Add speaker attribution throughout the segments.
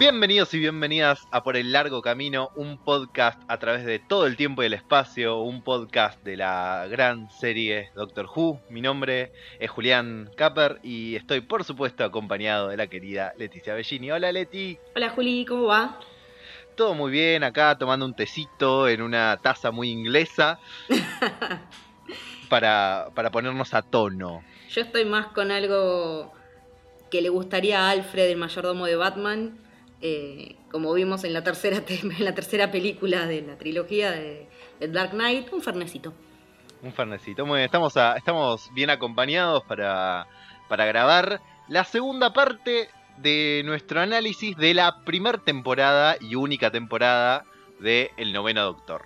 Speaker 1: Bienvenidos y bienvenidas a Por el Largo Camino, un podcast a través de todo el tiempo y el espacio, un podcast de la gran serie Doctor Who. Mi nombre es Julián Capper y estoy por supuesto acompañado de la querida Leticia Bellini. Hola Leti.
Speaker 2: Hola Juli, ¿cómo va?
Speaker 1: Todo muy bien, acá tomando un tecito en una taza muy inglesa para, para ponernos a tono.
Speaker 2: Yo estoy más con algo que le gustaría a Alfred, el mayordomo de Batman, eh, como vimos en la, tercera en la tercera película de la trilogía de, Dark Knight, un fernecito.
Speaker 1: Un fernecito. Muy bien, estamos, estamos bien acompañados para, para grabar la segunda parte de nuestro análisis de la primera temporada y única temporada de El Noveno Doctor.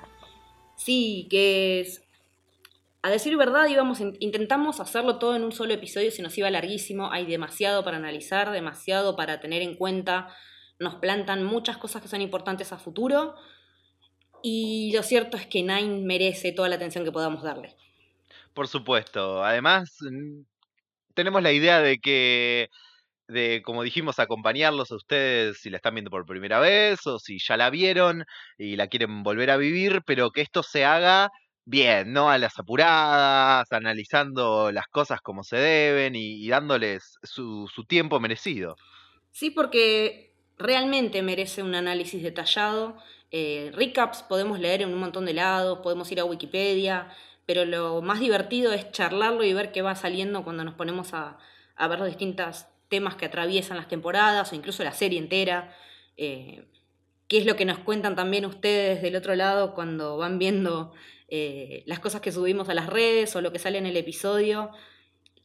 Speaker 2: Sí, que es a decir verdad, íbamos, intentamos hacerlo todo en un solo episodio, se nos iba larguísimo, hay demasiado para analizar, demasiado para tener en cuenta, nos plantan muchas cosas que son importantes a futuro y lo cierto es que Nine merece toda la atención que podamos darle.
Speaker 1: Por supuesto, además tenemos la idea de que de, como dijimos, acompañarlos a ustedes si la están viendo por primera vez o si ya la vieron y la quieren volver a vivir, pero que esto se haga bien, no a las apuradas, analizando las cosas como se deben y, dándoles su, tiempo merecido.
Speaker 2: Sí, porque realmente merece un análisis detallado. Eh, recaps podemos leer en un montón de lados, podemos ir a Wikipedia, pero lo más divertido es charlarlo y ver qué va saliendo cuando nos ponemos a, ver los distintos temas que atraviesan las temporadas o incluso la serie entera. Eh, qué es lo que nos cuentan también ustedes del otro lado cuando van viendo eh, las cosas que subimos a las redes o lo que sale en el episodio,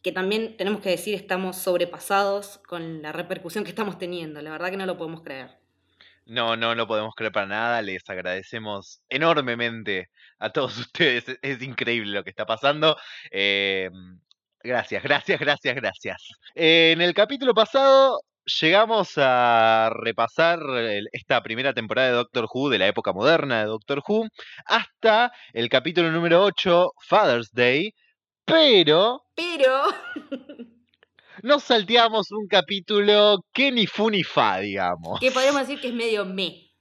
Speaker 2: que también tenemos que decir estamos sobrepasados con la repercusión que estamos teniendo. La verdad que no lo podemos creer.
Speaker 1: No, no lo podemos creer para nada. Les agradecemos enormemente a todos ustedes. Es, increíble lo que está pasando. Eh, gracias, gracias, gracias, gracias. En el capítulo pasado llegamos a repasar esta primera temporada de Doctor Who, de la época moderna de Doctor Who, hasta el capítulo número 8, Father's Day, pero...
Speaker 2: Pero...
Speaker 1: nos salteamos un capítulo que ni fu ni fa, digamos.
Speaker 2: Que podríamos decir que es medio me.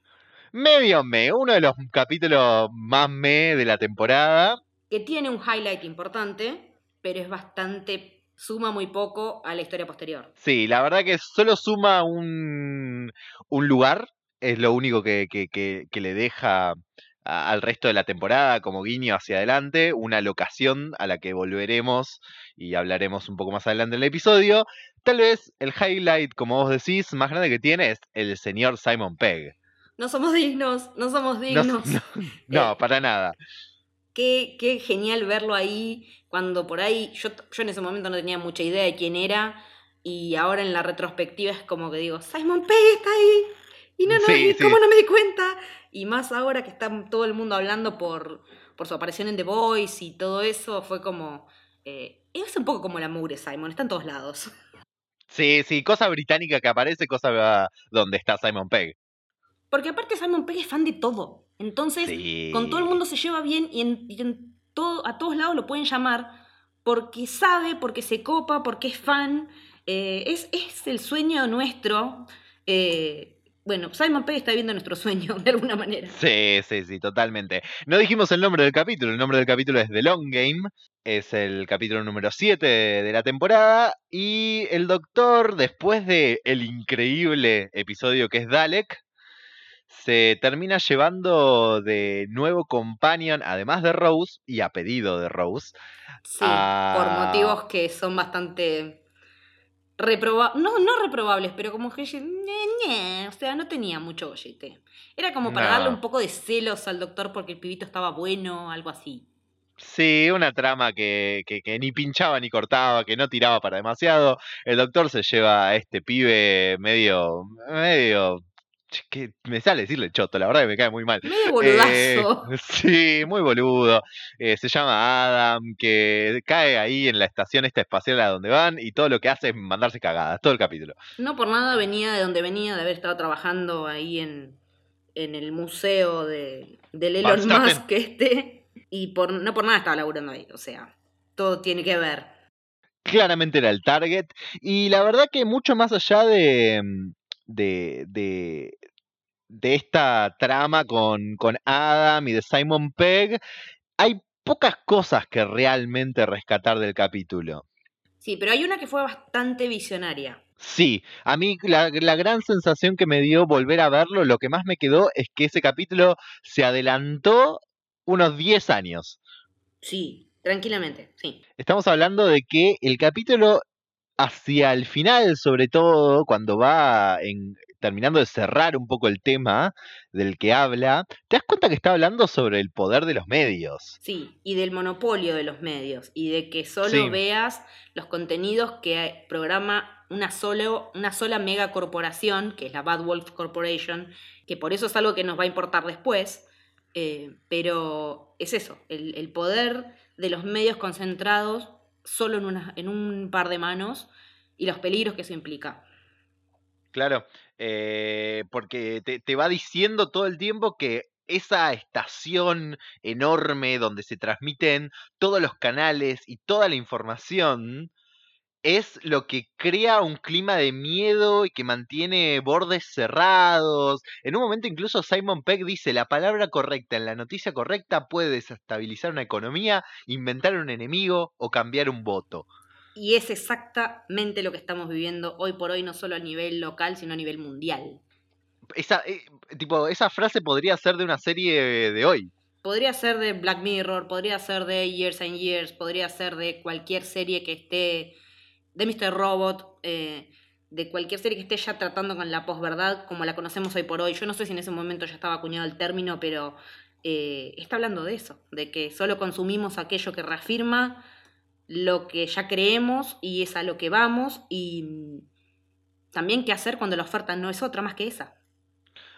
Speaker 1: Medio me, uno de los capítulos más me de la temporada.
Speaker 2: Que tiene un highlight importante, pero es bastante suma muy poco a la historia posterior.
Speaker 1: Sí, la verdad que solo suma un, un lugar, es lo único que, le deja al resto de la temporada como guiño hacia adelante, una locación a la que volveremos y hablaremos un poco más adelante en el episodio. Tal vez el highlight, como vos decís, más grande que tiene es el señor Simon Pegg.
Speaker 2: No somos dignos, no somos dignos.
Speaker 1: No, eh, para nada.
Speaker 2: Qué, qué genial verlo ahí cuando por ahí yo, yo en ese momento no tenía mucha idea de quién era y ahora en la retrospectiva es como que digo, Simon Pegg está ahí y no, no, ¿cómo no me di cuenta? Y más ahora que está todo el mundo hablando por, por su aparición en The Voice y todo eso, fue como... Eh, es un poco como la mugre Simon, está en todos lados.
Speaker 1: Sí, sí, cosa británica que aparece, cosa donde está Simon Pegg.
Speaker 2: Porque aparte Simon Pegg es fan de todo. Entonces, con todo el mundo se lleva bien y en a todos lados lo pueden llamar porque sabe, porque se copa, porque es fan. Eh, es, el sueño nuestro. Eh, bueno, Simon Pegg está viendo nuestro sueño de alguna manera.
Speaker 1: Sí, sí, sí, totalmente. No dijimos el nombre del capítulo. El nombre del capítulo es The Long Game. Es el capítulo número 7 de, la temporada. Y el doctor, después de el increíble episodio que es Dalek, se termina llevando de nuevo companion, además de Rose, y a pedido de Rose.
Speaker 2: Sí, por motivos que son bastante no, no reprobables, pero como que, o sea, no tenía mucho gollete. Era como para darle un poco de celos al doctor porque el pibito estaba bueno, algo así.
Speaker 1: Sí, una trama que, que, que, ni pinchaba ni cortaba, que no tiraba para demasiado. El doctor se lleva a este pibe medio, medio que me sale decirle choto, la verdad que me cae muy mal.
Speaker 2: Boludazo.
Speaker 1: Eh, sí, muy boludo. Eh, se llama Adam, que cae ahí en la estación esta espacial a donde van y todo lo que hace es mandarse cagadas, todo el capítulo.
Speaker 2: No por nada venía de donde venía, de haber estado trabajando ahí en, el museo de, del Elon Musk este, y por, no por nada estaba laburando ahí, o sea, todo tiene que ver
Speaker 1: claramente era el target. Y la verdad que mucho más allá de, de, de, de esta trama con, con Adam y de Simon Pegg, hay pocas cosas que realmente rescatar del capítulo.
Speaker 2: Sí, pero hay una que fue bastante visionaria.
Speaker 1: Sí, a mí la, la, gran sensación que me dio volver a verlo, lo que más me quedó es que ese capítulo se adelantó unos 10 años.
Speaker 2: Sí, tranquilamente, sí.
Speaker 1: Estamos hablando de que el capítulo hacia el final, sobre todo, cuando va en, terminando de cerrar un poco el tema del que habla, te das cuenta que está hablando sobre el poder de los medios.
Speaker 2: Sí, y del monopolio de los medios, y de que solo sí. veas los contenidos que programa una, solo, una sola megacorporación, que es la Bad Wolf Corporation, que por eso es algo que nos va a importar después, eh, pero es eso, el, el, poder de los medios concentrados solo en, una, en un par de manos y los peligros que eso implica.
Speaker 1: Claro, eh, porque te, te, va diciendo todo el tiempo que esa estación enorme donde se transmiten todos los canales y toda la información es lo que crea un clima de miedo y que mantiene bordes cerrados. En un momento incluso Simon Peck dice, la palabra correcta en la noticia correcta puede desestabilizar una economía, inventar un enemigo o cambiar un voto.
Speaker 2: Y es exactamente lo que estamos viviendo hoy por hoy, no solo a nivel local, sino a nivel mundial.
Speaker 1: Esa, eh, tipo, esa frase podría ser de una serie de hoy.
Speaker 2: Podría ser de Black Mirror, podría ser de Years and Years, podría ser de cualquier serie que esté, de Mr. Robot, eh, de cualquier serie que esté ya tratando con la posverdad como la conocemos hoy por hoy. Yo no sé si en ese momento ya estaba acuñado el término, pero eh, está hablando de eso, de que solo consumimos aquello que reafirma lo que ya creemos y es a lo que vamos y también qué hacer cuando la oferta no es otra más que esa.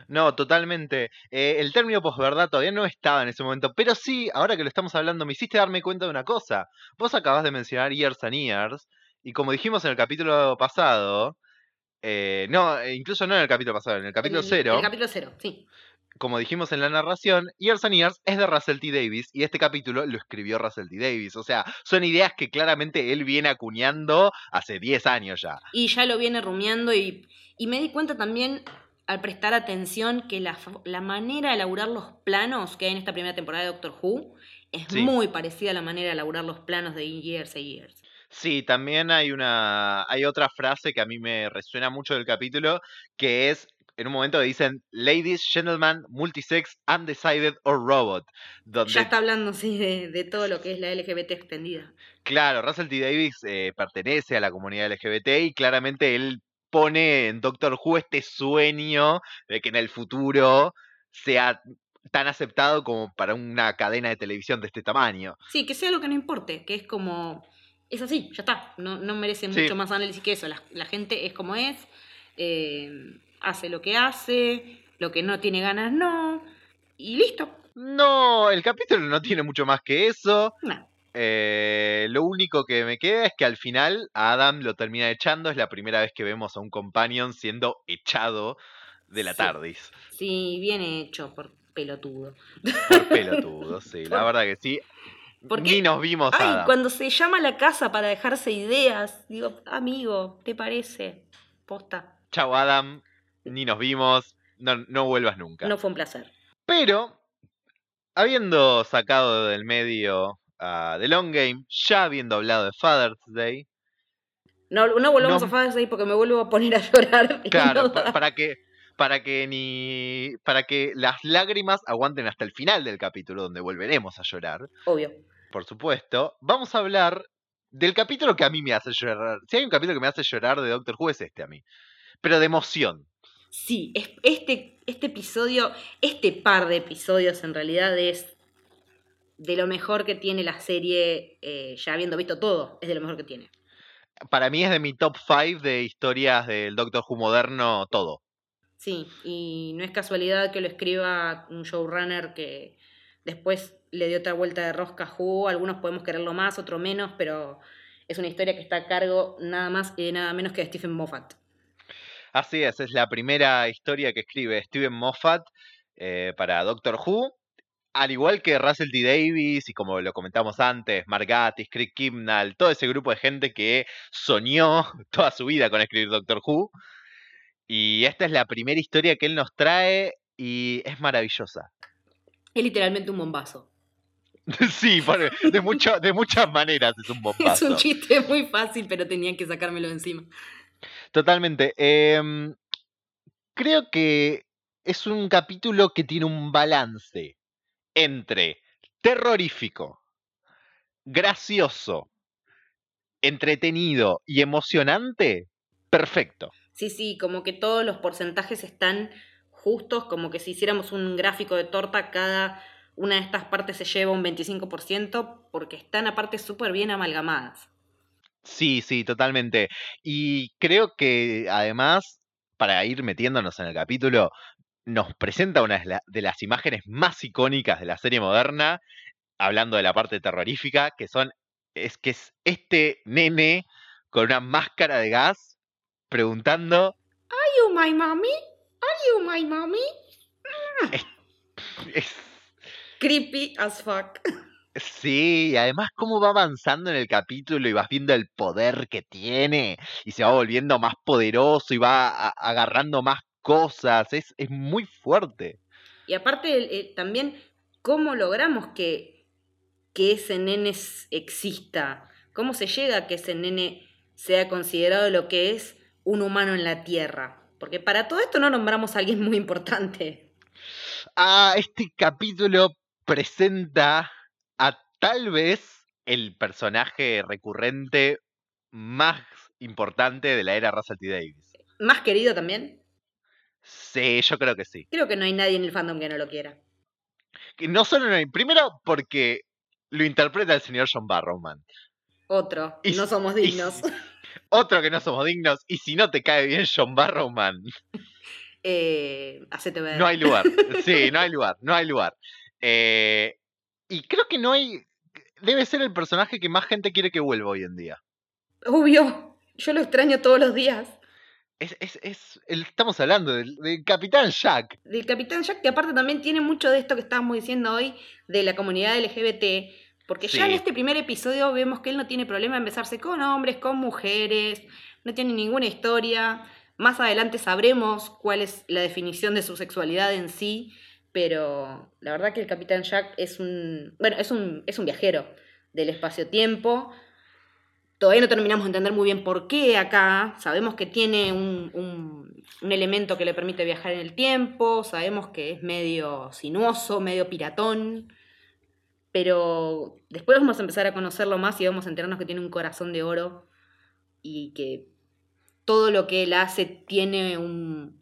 Speaker 1: No, totalmente. Eh, el término posverdad todavía no estaba en ese momento, pero sí, ahora que lo estamos hablando, me hiciste darme cuenta de una cosa. Vos acabas de mencionar Years and Years, y como dijimos en el capítulo pasado, eh, no, incluso no en el capítulo pasado, en el capítulo cero.
Speaker 2: El capítulo cero, sí
Speaker 1: como dijimos en la narración, Years and Years es de Russell T. Davis y este capítulo lo escribió Russell T. Davis. O sea, son ideas que claramente él viene acuñando hace 10 años ya.
Speaker 2: Y ya lo viene rumiando y, y me di cuenta también al prestar atención que la, la, manera de elaborar los planos que hay en esta primera temporada de Doctor Who es sí. muy parecida a la manera de elaborar los planos de Years and Years.
Speaker 1: Sí, también hay una hay otra frase que a mí me resuena mucho del capítulo que es en un momento dicen ladies, gentlemen, multisex, undecided or robot.
Speaker 2: Donde... Ya está hablando, sí, de, de, todo lo que es la LGBT extendida.
Speaker 1: Claro, Russell T. Davis eh, pertenece a la comunidad LGBT y claramente él pone en Doctor Who este sueño de que en el futuro sea tan aceptado como para una cadena de televisión de este tamaño.
Speaker 2: Sí, que sea lo que no importe, que es como... Es así, ya está, no, no merece
Speaker 1: Sí.
Speaker 2: mucho más análisis que eso, la, la gente es como es, eh, hace lo que hace, lo que no tiene ganas no, y listo.
Speaker 1: No, el capítulo no tiene mucho más que eso.
Speaker 2: No.
Speaker 1: Eh, lo único que me queda es que al final a Adam lo termina echando. Es la primera vez que vemos a un companion siendo echado de la
Speaker 2: Sí.
Speaker 1: TARDIS.
Speaker 2: Sí, bien hecho por pelotudo.
Speaker 1: Por pelotudo, sí. La verdad que sí.
Speaker 2: Porque-
Speaker 1: Ni nos vimos
Speaker 2: Ay,
Speaker 1: Adam.
Speaker 2: cuando se llama a la casa para dejarse ideas, digo, amigo, ¿te parece? Posta.
Speaker 1: Chau Adam. Ni nos vimos. No, no vuelvas nunca.
Speaker 2: No fue un placer.
Speaker 1: Pero, habiendo sacado del medio a The Long Game, ya habiendo hablado de Father's Day,
Speaker 2: No, no volvamos
Speaker 1: No.
Speaker 2: a Father's Day porque me vuelvo a poner a llorar.
Speaker 1: Claro,
Speaker 2: no
Speaker 1: para que para que ni para que las lágrimas aguanten hasta el final del capítulo donde volveremos a llorar,
Speaker 2: Obvio.
Speaker 1: por supuesto, vamos a hablar del capítulo que a mí me hace llorar. Si hay un capítulo que me hace llorar de Doctor Who es este a mí. Pero de emoción.
Speaker 2: Sí, es- este, este episodio, este par de episodios en realidad es de lo mejor que tiene la serie, eh, ya habiendo visto todo, es de lo mejor que tiene.
Speaker 1: Para mí es de mi top 5 de historias del Doctor Who moderno todo.
Speaker 2: Sí, y no es casualidad que lo escriba un showrunner que después le dio otra vuelta de rosca a Who. Algunos podemos quererlo más, otros menos, pero es una historia que está a cargo nada más y nada menos que de Stephen Moffat.
Speaker 1: Así es, es la primera historia que escribe Steven Moffat eh, para Doctor Who. Al igual que Russell T. Davis y como lo comentamos antes, Mark Gatiss, Craig Kimnall, todo ese grupo de gente que soñó toda su vida con escribir Doctor Who. Y esta es la primera historia que él nos trae y es maravillosa.
Speaker 2: Es literalmente un bombazo.
Speaker 1: sí, de, mucho, de muchas maneras es un bombazo.
Speaker 2: Es un chiste muy fácil, pero tenían que sacármelo de encima.
Speaker 1: Totalmente. Em, creo que es un capítulo que tiene un balance entre terrorífico, gracioso, entretenido y emocionante. Perfecto.
Speaker 2: Sí, sí, como que todos los porcentajes están justos, como que si hiciéramos un gráfico de torta, cada una de estas partes se lleva un 25%, porque están aparte súper bien amalgamadas.
Speaker 1: Sí, sí, totalmente. Y creo que además, para ir metiéndonos en el capítulo, nos presenta una de las imágenes más icónicas de la serie moderna, hablando de la parte terrorífica, que son, es que es este nene con una máscara de gas preguntando
Speaker 2: ¿Are you my mommy? ¿Are you my mommy?
Speaker 1: Es,
Speaker 2: creepy as fuck.
Speaker 1: Sí, y además cómo va avanzando en el capítulo y vas viendo el poder que tiene y se va volviendo más poderoso y va agarrando más cosas, es, es muy fuerte.
Speaker 2: Y aparte eh, también cómo logramos que, que ese nene exista, cómo se llega a que ese nene sea considerado lo que es un humano en la Tierra. Porque para todo esto no nombramos a alguien muy importante.
Speaker 1: Ah, este capítulo presenta a tal vez el personaje recurrente más importante de la era Russell T. Davis.
Speaker 2: ¿Más querido también?
Speaker 1: Sí, yo creo que sí.
Speaker 2: Creo que no hay nadie en el fandom que no lo quiera.
Speaker 1: No solo no hay. Primero, porque lo interpreta el señor John Barrowman.
Speaker 2: Otro. Y, no somos dignos.
Speaker 1: Otro que no somos dignos. Y si no te cae bien John Barrowman.
Speaker 2: Eh, hacete ver.
Speaker 1: No hay lugar. Sí, no hay lugar. No hay lugar. Eh, y creo que no hay. Debe ser el personaje que más gente quiere que vuelva hoy en día.
Speaker 2: Obvio. Yo lo extraño todos los días.
Speaker 1: Es, es, es estamos hablando del, Capitán Jack.
Speaker 2: Del Capitán Jack, que aparte también tiene mucho de esto que estábamos diciendo hoy de la comunidad LGBT. Porque ya en este primer episodio vemos que él no tiene problema en besarse con hombres, con mujeres, no tiene ninguna historia. Más adelante sabremos cuál es la definición de su sexualidad en sí, pero la verdad que el Capitán Jack es un, bueno, es un, es un viajero del espacio-tiempo. Todavía no terminamos de entender muy bien por qué acá. Sabemos que tiene un, un, un, elemento que le permite viajar en el tiempo. Sabemos que es medio sinuoso, medio piratón. Pero después vamos a empezar a conocerlo más y vamos a enterarnos que tiene un corazón de oro y que todo lo que él hace tiene un,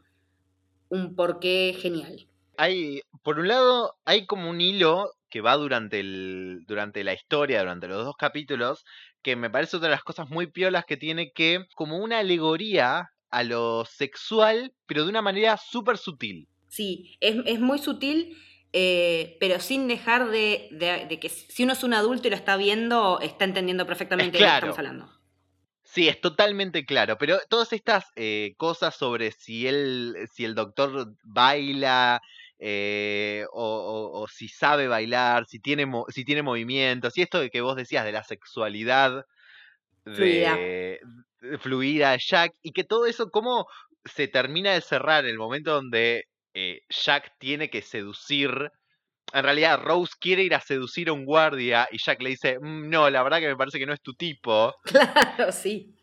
Speaker 2: un porqué genial.
Speaker 1: Hay, por un lado, hay como un hilo que va durante, el, durante la historia, durante los dos capítulos, que me parece otra de las cosas muy piolas que tiene que, como una alegoría a lo sexual, pero de una manera súper sutil.
Speaker 2: Sí, es, es, muy sutil, eh, pero sin dejar de, de, que si uno es un adulto y lo está viendo, está entendiendo perfectamente de lo que estamos hablando.
Speaker 1: Sí, es totalmente claro, pero todas estas eh, cosas sobre si él, si el doctor baila eh, o, si sabe bailar, si tiene, si tiene movimientos, y esto que vos decías de la sexualidad
Speaker 2: fluida.
Speaker 1: De, fluida Jack, y que todo eso, cómo se termina de cerrar el momento donde eh, Jack tiene que seducir en realidad Rose quiere ir a seducir a un guardia y Jack le dice, mm, no, la verdad que me parece que no es tu tipo.
Speaker 2: Claro, sí.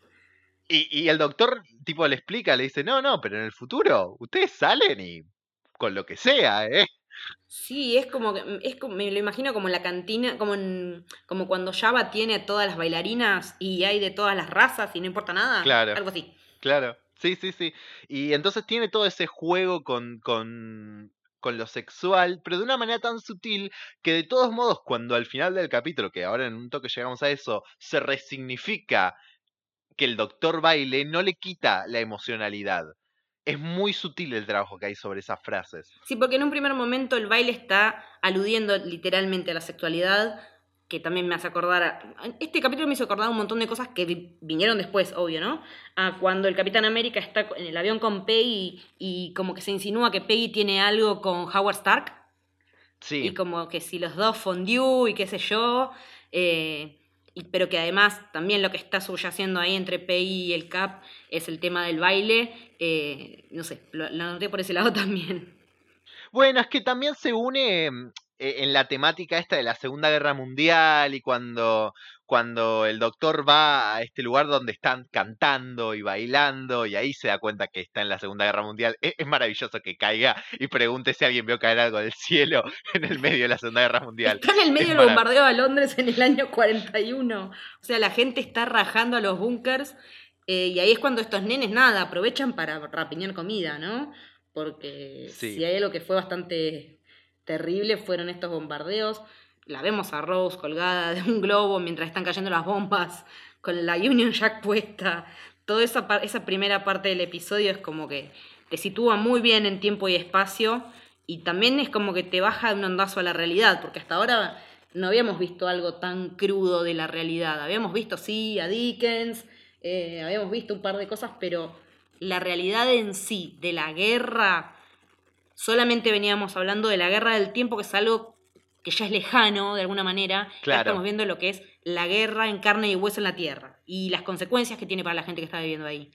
Speaker 1: Y, el doctor tipo le explica, le dice, no, no, pero en el futuro ustedes salen y con lo que sea, ¿eh?
Speaker 2: Sí, es como que, es como, me lo imagino como en la cantina, como como cuando Java tiene todas las bailarinas y hay de todas las razas y no importa nada.
Speaker 1: Claro.
Speaker 2: Algo así.
Speaker 1: Claro. Sí, sí, sí. Y entonces tiene todo ese juego con, con, con lo sexual, pero de una manera tan sutil que de todos modos cuando al final del capítulo, que ahora en un toque llegamos a eso, se resignifica que el doctor baile, no le quita la emocionalidad. Es muy sutil el trabajo que hay sobre esas frases.
Speaker 2: Sí, porque en un primer momento el baile está aludiendo literalmente a la sexualidad, que también me hace acordar. A, este capítulo me hizo acordar un montón de cosas que vinieron después, obvio, ¿no? A cuando el Capitán América está en el avión con Peggy y como que se insinúa que Peggy tiene algo con Howard Stark.
Speaker 1: Sí.
Speaker 2: Y como que si los dos fondió y qué sé yo. Eh, pero que además también lo que está subyaciendo ahí entre PI y el CAP es el tema del baile. Eh, no sé, lo, lo noté por ese lado también.
Speaker 1: Bueno, es que también se une en la temática esta de la Segunda Guerra Mundial y cuando, cuando el doctor va a este lugar donde están cantando y bailando y ahí se da cuenta que está en la Segunda Guerra Mundial. E, Es, maravilloso que caiga y pregunte si alguien vio caer algo del cielo en el medio de la Segunda Guerra Mundial.
Speaker 2: Está en el medio del bombardeo a Londres en el año 41. O sea, la gente está rajando a los búnkers eh, y ahí es cuando estos nenes, nada, aprovechan para rapiñar comida, ¿no? Porque
Speaker 1: Sí.
Speaker 2: si hay algo que fue bastante terrible fueron estos bombardeos. La vemos a Rose colgada de un globo mientras están cayendo las bombas, con la Union Jack puesta. Toda esa, esa primera parte del episodio es como que te sitúa muy bien en tiempo y espacio y también es como que te baja de un ondazo a la realidad, porque hasta ahora no habíamos visto algo tan crudo de la realidad. Habíamos visto, sí, a Dickens, eh, habíamos visto un par de cosas, pero la realidad en sí de la guerra, solamente veníamos hablando de la guerra del tiempo, que es algo que ya es lejano de alguna manera. Ya
Speaker 1: Claro.
Speaker 2: estamos viendo lo que es la guerra en carne y hueso en la tierra y las consecuencias que tiene para la gente que está viviendo ahí.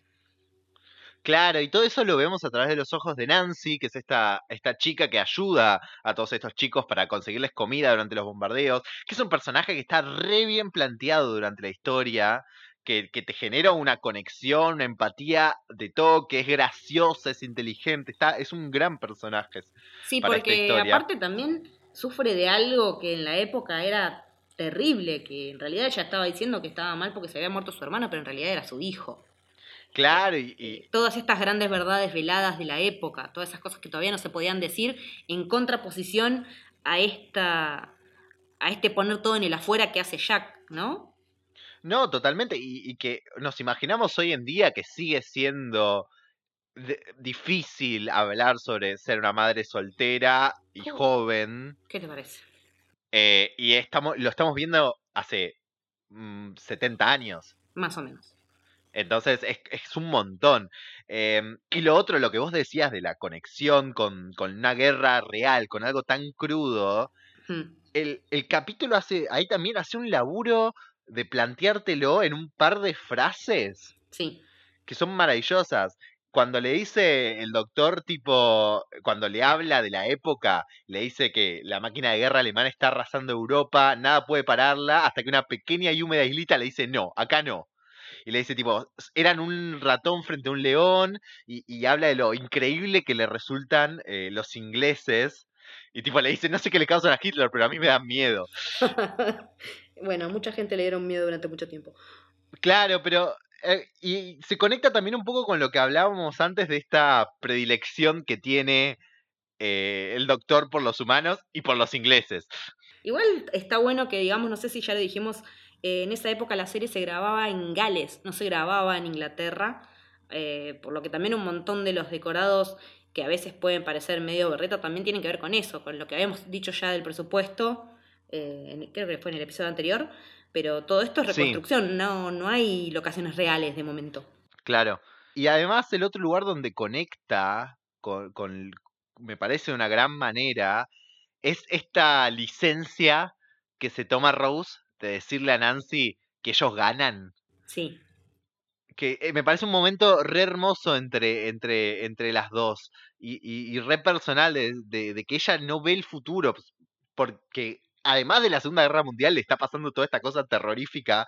Speaker 1: Claro, y todo eso lo vemos a través de los ojos de Nancy, que es esta, esta chica que ayuda a todos estos chicos para conseguirles comida durante los bombardeos, que es un personaje que está re bien planteado durante la historia, que, que te genera una conexión, una empatía de todo, que es graciosa, es inteligente, está, es un gran personaje.
Speaker 2: Sí,
Speaker 1: para
Speaker 2: porque aparte también sufre de algo que en la época era terrible, que en realidad ella estaba diciendo que estaba mal porque se había muerto su hermano, pero en realidad era su hijo.
Speaker 1: Claro, y, y-
Speaker 2: Todas estas grandes verdades veladas de la época, todas esas cosas que todavía no se podían decir, en contraposición a esta a este poner todo en el afuera que hace Jack, ¿no?
Speaker 1: No, totalmente, y, y que nos imaginamos hoy en día que sigue siendo de- difícil hablar sobre ser una madre soltera y joven.
Speaker 2: ¿Qué te parece?
Speaker 1: Eh, y estamos, lo estamos viendo hace mm, 70 años.
Speaker 2: Más o menos.
Speaker 1: Entonces es, es un montón. Em, y lo otro, lo que vos decías de la conexión con, con una guerra real, con algo tan crudo,
Speaker 2: Hmm.
Speaker 1: el, el capítulo hace, ahí también hace un laburo de planteártelo en un par de frases
Speaker 2: Sí.
Speaker 1: que son maravillosas. Cuando le dice el doctor, tipo, cuando le habla de la época, le dice que la máquina de guerra alemana está arrasando Europa, nada puede pararla, hasta que una pequeña y húmeda islita le dice, no, acá no. Y le dice, tipo, "S- eran un ratón frente a un león, y, y habla de lo increíble que le resultan eh, los ingleses. Y tipo, le dice, no sé qué le causan a Hitler, pero a mí me dan miedo.
Speaker 2: bueno, a mucha gente le dieron miedo durante mucho tiempo.
Speaker 1: Claro, pero eh, y se conecta también un poco con lo que hablábamos antes de esta predilección que tiene eh, el doctor por los humanos y por los ingleses.
Speaker 2: Igual está bueno que, digamos, no sé si ya lo dijimos, eh, en esa época la serie se grababa en Gales, no se grababa en Inglaterra, eh, por lo que también un montón de los decorados que a veces pueden parecer medio berreta también tienen que ver con eso, con lo que habíamos dicho ya del presupuesto, eh, creo que fue en el episodio anterior, pero todo esto es
Speaker 1: Sí.
Speaker 2: reconstrucción, no, no hay locaciones reales de momento.
Speaker 1: Claro. Y además el otro lugar donde conecta con, con- me parece de una gran manera, es esta licencia que se toma Rose de decirle a Nancy que ellos ganan.
Speaker 2: Sí,
Speaker 1: que eh, me parece un momento re hermoso entre, entre, entre las dos y, y, y re personal de, de- de que ella no ve el futuro, pues, porque además de la Segunda Guerra Mundial le está pasando toda esta cosa terrorífica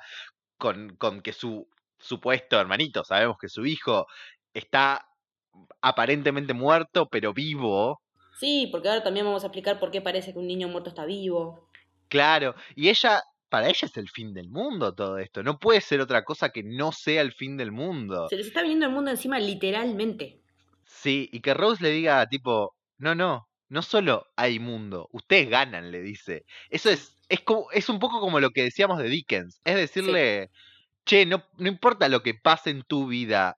Speaker 1: con, con que su supuesto hermanito, sabemos que su hijo está aparentemente muerto pero vivo,
Speaker 2: sí, porque ahora también vamos a explicar por qué parece que un niño muerto está vivo.
Speaker 1: claro, y ella... Para ella es el fin del mundo todo esto. No puede ser otra cosa que no sea el fin del mundo.
Speaker 2: Se les está viniendo el mundo encima literalmente.
Speaker 1: Sí, y que Rose le diga tipo, no, no, no solo hay mundo, ustedes ganan, le dice. Eso es, es, como, es un poco como lo que decíamos de Dickens, es decirle, che, no, no importa lo que pase en tu vida,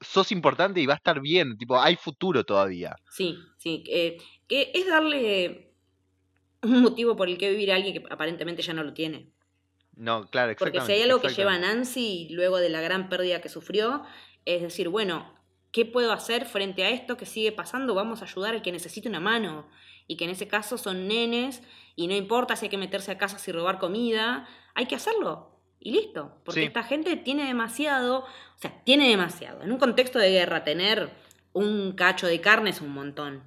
Speaker 1: sos importante y va a estar bien, tipo, hay futuro todavía.
Speaker 2: Sí, sí. eh, que es darle un motivo por el que vivir a alguien que aparentemente ya no lo tiene.
Speaker 1: No, claro,
Speaker 2: Porque
Speaker 1: exactamente.
Speaker 2: si hay algo que lleva a. Nancy luego de la gran pérdida que sufrió, es decir, bueno, ¿qué puedo hacer frente a esto que sigue pasando? Vamos a ayudar al que necesite una mano. Y que en ese caso son nenes, y no importa si hay que meterse a casas y robar comida, hay que hacerlo. Y listo. Porque esta gente tiene demasiado, o sea, tiene demasiado. En un contexto de guerra, tener un cacho de carne es un montón.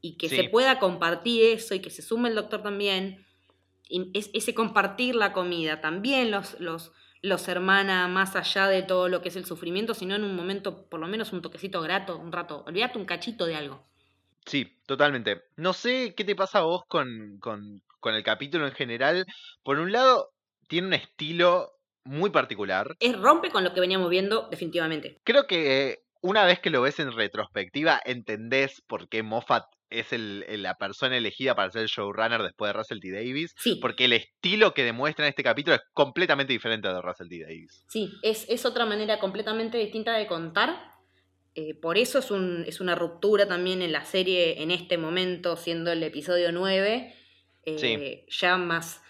Speaker 2: Y que se pueda compartir eso y que se sume el doctor también. Y ese compartir la comida también los, los, los hermana más allá de todo lo que es el sufrimiento, sino en un momento, por lo menos un toquecito grato, un rato. Olvídate un cachito de algo.
Speaker 1: Sí, totalmente. No sé qué te pasa a vos con, con, con el capítulo en general. Por un lado, tiene un estilo muy particular.
Speaker 2: Es rompe con lo que veníamos viendo, definitivamente.
Speaker 1: Creo que una vez que lo ves en retrospectiva, entendés por qué Moffat es la persona elegida para ser el showrunner después de Russell T. Davis.
Speaker 2: Sí.
Speaker 1: Porque el estilo que demuestra en este capítulo es completamente diferente de Russell T. Davis.
Speaker 2: Sí, es, es otra manera completamente distinta de contar. Eh, por eso es, un, es, una ruptura también en la serie en este momento, siendo el episodio 9. Eh, ya más.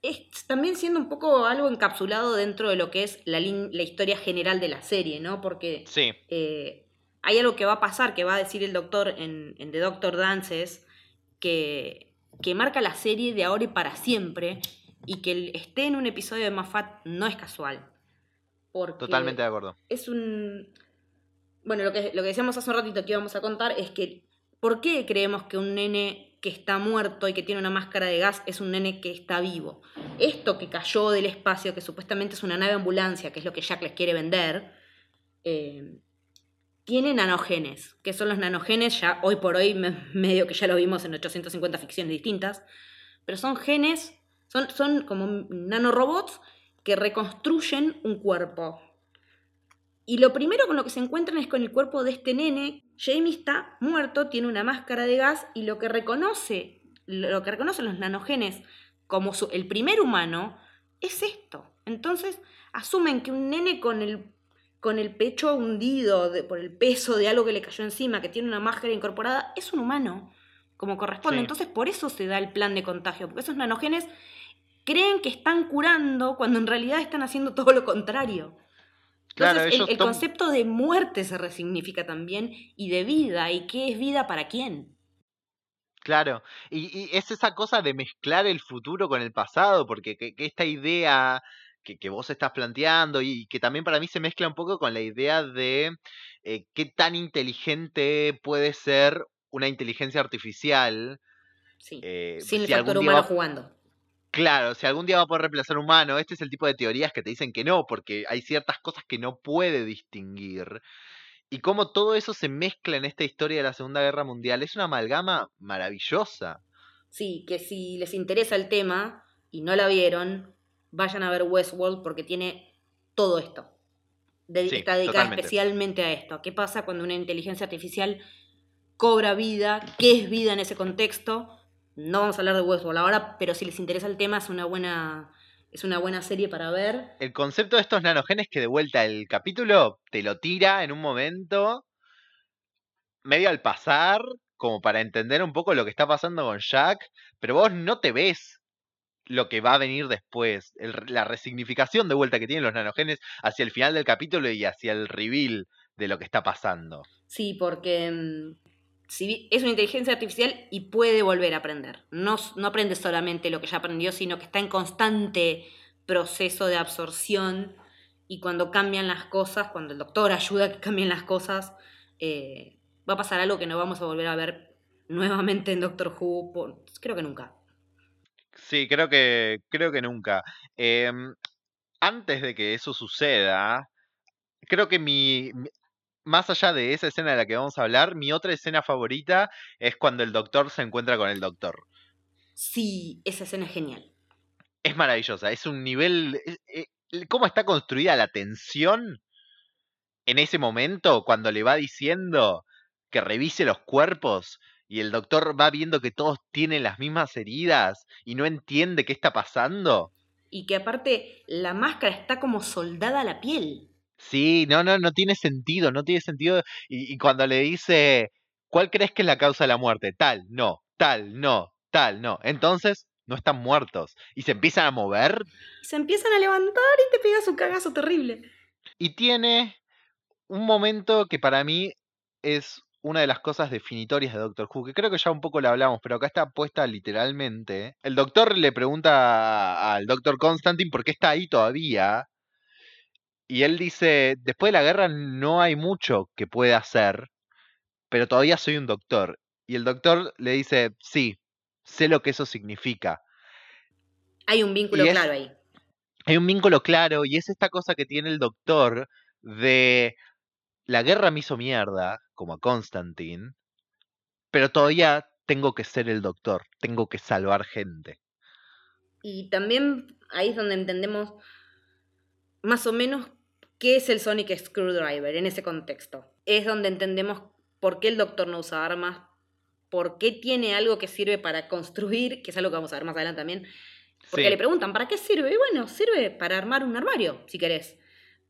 Speaker 2: Es también siendo un poco algo encapsulado dentro de lo que es la, la historia general de la serie, ¿no? Porque
Speaker 1: sí.
Speaker 2: Eh, hay algo que va a pasar, que va a decir el doctor en, The Doctor Dances, que, que marca la serie de ahora y para siempre, y que esté en un episodio de Mafat no es casual.
Speaker 1: Totalmente de acuerdo.
Speaker 2: Es un. Bueno, lo que, lo que decíamos hace un ratito que íbamos a contar es que. ¿Por qué creemos que un nene que está muerto y que tiene una máscara de gas es un nene que está vivo? Esto que cayó del espacio, que supuestamente es una nave ambulancia, que es lo que Jack les quiere vender, eh, tiene nanogenes, que son los nanogenes, ya hoy por hoy medio que ya lo vimos en 850 ficciones distintas, pero son genes, son, son como nanorobots que reconstruyen un cuerpo. Y lo primero con lo que se encuentran es con el cuerpo de este nene. Jamie está muerto, tiene una máscara de gas y lo que reconoce, lo que reconocen los nanogenes como el primer humano es esto. Entonces asumen que un nene con el con el pecho hundido por el peso de algo que le cayó encima, que tiene una máscara incorporada, es un humano, como corresponde. Entonces, por eso se da el plan de contagio, porque esos nanogenes creen que están curando cuando en realidad están haciendo todo lo contrario. Entonces, el, concepto de muerte se resignifica también y de vida, y qué es vida para quién.
Speaker 1: Claro, y, es esa cosa de mezclar el futuro con el pasado, porque que esta idea que, vos estás planteando y que también para mí se mezcla un poco con la idea de eh, qué tan inteligente puede ser una inteligencia artificial.
Speaker 2: Sí, eh, sin el factor humano jugando.
Speaker 1: Claro, si algún día va a poder reemplazar un humano, este es el tipo de teorías que te dicen que no, porque hay ciertas cosas que no puede distinguir. Y cómo todo eso se mezcla en esta historia de la Segunda Guerra Mundial es una amalgama maravillosa.
Speaker 2: Sí, que si les interesa el tema y no la vieron, vayan a ver Westworld porque tiene todo esto. está dedicada especialmente a esto. ¿Qué pasa cuando una inteligencia artificial cobra vida? ¿Qué es vida en ese contexto? No vamos a hablar de Westworld ahora, pero si les interesa el tema es una buena, es una buena serie para ver.
Speaker 1: El concepto de estos nanogenes que de vuelta el capítulo te lo tira en un momento, medio al pasar, como para entender un poco lo que está pasando con Jack, pero vos no te ves lo que va a venir después, la resignificación de vuelta que tienen los nanogenes hacia el final del capítulo y hacia el reveal de lo que está pasando.
Speaker 2: Sí, porque mm, si es una inteligencia artificial y puede volver a aprender. No, no aprende solamente lo que ya aprendió, sino que está en constante proceso de absorción y cuando cambian las cosas, cuando el doctor ayuda a que cambien las cosas, eh, va a pasar algo que no vamos a volver a ver nuevamente en Doctor Who, creo que nunca.
Speaker 1: Sí, creo que, creo que nunca. Em, antes de que eso suceda, creo que mi, más allá de esa escena de la que vamos a hablar, mi otra escena favorita es cuando el doctor se encuentra con el doctor.
Speaker 2: Sí, esa escena es genial.
Speaker 1: Es maravillosa, es un nivel... Eh, ¿Cómo está construida la tensión en ese momento cuando le va diciendo que revise los cuerpos y el doctor va viendo que todos tienen las mismas heridas y no entiende qué está pasando.
Speaker 2: Y que aparte la máscara está como soldada a la piel.
Speaker 1: Sí, no, no, no tiene sentido, no tiene sentido. Y, cuando le dice, ¿cuál crees que es la causa de la muerte? Tal, no, tal, no, tal, no. Entonces, no están muertos. Y se empiezan a mover.
Speaker 2: Se empiezan a levantar y te pega su cagazo terrible.
Speaker 1: Y tiene un momento que para mí es una de las cosas definitorias de Doctor Who, que creo que ya un poco lo hablamos, pero acá está puesta literalmente. El doctor le pregunta al doctor Constantine por qué está ahí todavía. Y él dice, después de la guerra no hay mucho que pueda hacer, pero todavía soy un doctor. Y el doctor le dice, sí, sé lo que eso significa.
Speaker 2: Hay un vínculo claro ahí.
Speaker 1: Hay un vínculo claro y es esta cosa que tiene el doctor de la guerra me hizo mierda, como a Constantine, pero todavía tengo que ser el doctor, tengo que salvar gente.
Speaker 2: Y también ahí es donde entendemos más o menos qué es el Sonic Screwdriver en ese contexto. Es donde entendemos por qué el doctor no usa armas, por qué tiene algo que sirve para construir, que es algo que vamos a ver más adelante también. Porque le preguntan, ¿para qué sirve? Y bueno, sirve para armar un armario, si querés.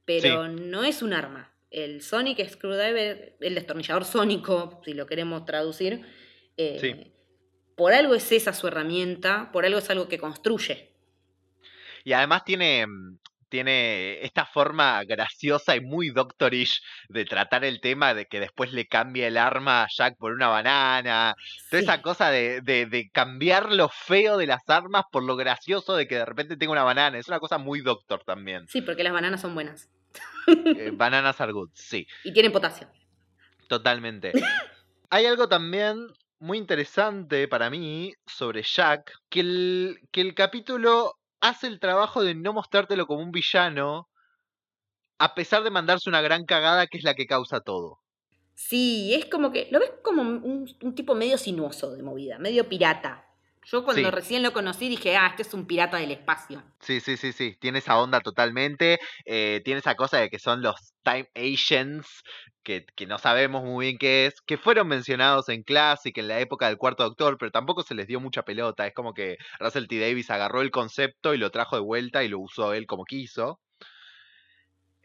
Speaker 2: Pero no es un arma el Sonic Screwdriver, el destornillador sónico, si lo queremos traducir, eh, por algo es esa su herramienta, por algo es algo que construye.
Speaker 1: Y además tiene, tiene esta forma graciosa y muy doctorish de tratar el tema de que después le cambia el arma a Jack por una banana. Toda esa cosa de, de, cambiar lo feo de las armas por lo gracioso de que de repente tenga una banana. Es una cosa muy doctor también.
Speaker 2: Sí, porque las bananas son buenas.
Speaker 1: Eh, bananas are good, sí.
Speaker 2: Y tienen potasio.
Speaker 1: Totalmente. Hay algo también muy interesante para mí sobre Jack, que el, que el capítulo hace el trabajo de no mostrártelo como un villano, a pesar de mandarse una gran cagada que es la que causa todo.
Speaker 2: Sí, es como que lo ves como un tipo medio sinuoso de movida, medio pirata. Yo cuando recién lo conocí dije, ah, este es un pirata del espacio.
Speaker 1: Sí, sí, sí, sí. Tiene esa onda totalmente. Eh, tiene esa cosa de que son los Time Asians, que, que, no sabemos muy bien qué es, que fueron mencionados en Classic en la época del cuarto doctor, pero tampoco se les dio mucha pelota. Es como que Russell T. Davis agarró el concepto y lo trajo de vuelta y lo usó él como quiso.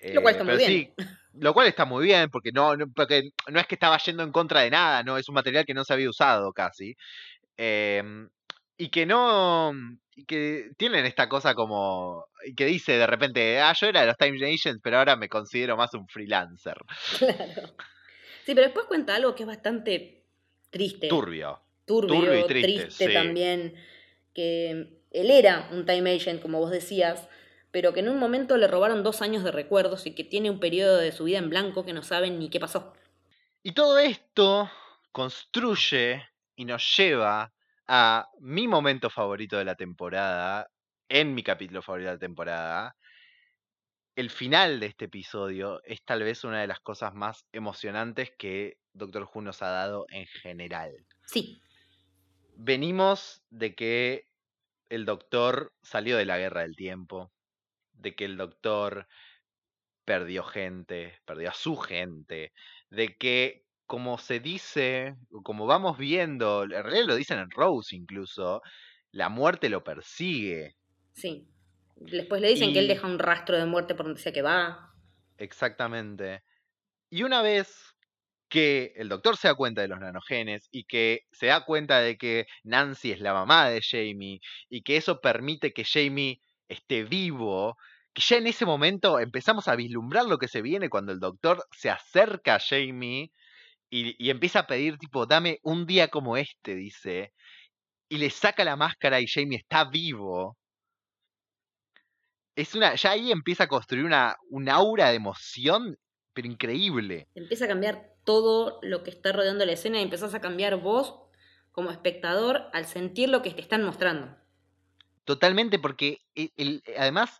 Speaker 2: lo cual está eh, muy bien.
Speaker 1: lo cual está muy bien, porque no, porque no es que estaba yendo en contra de nada, no, es un material que no se había usado casi. Eh, y que no, y que tienen esta cosa como, y que dice de repente, ah, yo era de los Time Agents, pero ahora me considero más un freelancer.
Speaker 2: Claro. Sí, pero después cuenta algo que es bastante triste.
Speaker 1: Turbio.
Speaker 2: Turbio, y triste, también, que él era un Time Agent, como vos decías, pero que en un momento le robaron dos años de recuerdos y que tiene un periodo de su vida en blanco que no saben ni qué pasó.
Speaker 1: Y todo esto construye y nos lleva a mi momento favorito de la temporada, en mi capítulo favorito de la temporada. El final de este episodio es tal vez una de las cosas más emocionantes que Doctor Who nos ha dado en general.
Speaker 2: Sí.
Speaker 1: Venimos de que el Doctor salió de la guerra del tiempo, de que el Doctor perdió gente, perdió a su gente, de que como se dice, como vamos viendo, en realidad lo dicen en Rose incluso, la muerte lo persigue.
Speaker 2: Sí. Después le dicen que él deja un rastro de muerte por donde sea que va.
Speaker 1: Exactamente. Y una vez que el doctor se da cuenta de los nanogenes y que se da cuenta de que Nancy es la mamá de Jamie y que eso permite que Jamie esté vivo, que ya en ese momento empezamos a vislumbrar lo que se viene cuando el doctor se acerca a Jamie y, empieza a pedir, tipo, dame un día como este, dice. Y le saca la máscara y Jamie está vivo. Es una, ya ahí empieza a construir una, un aura de emoción, pero increíble.
Speaker 2: Empieza a cambiar todo lo que está rodeando la escena y empezás a cambiar vos como espectador al sentir lo que te están mostrando.
Speaker 1: Totalmente, porque e, además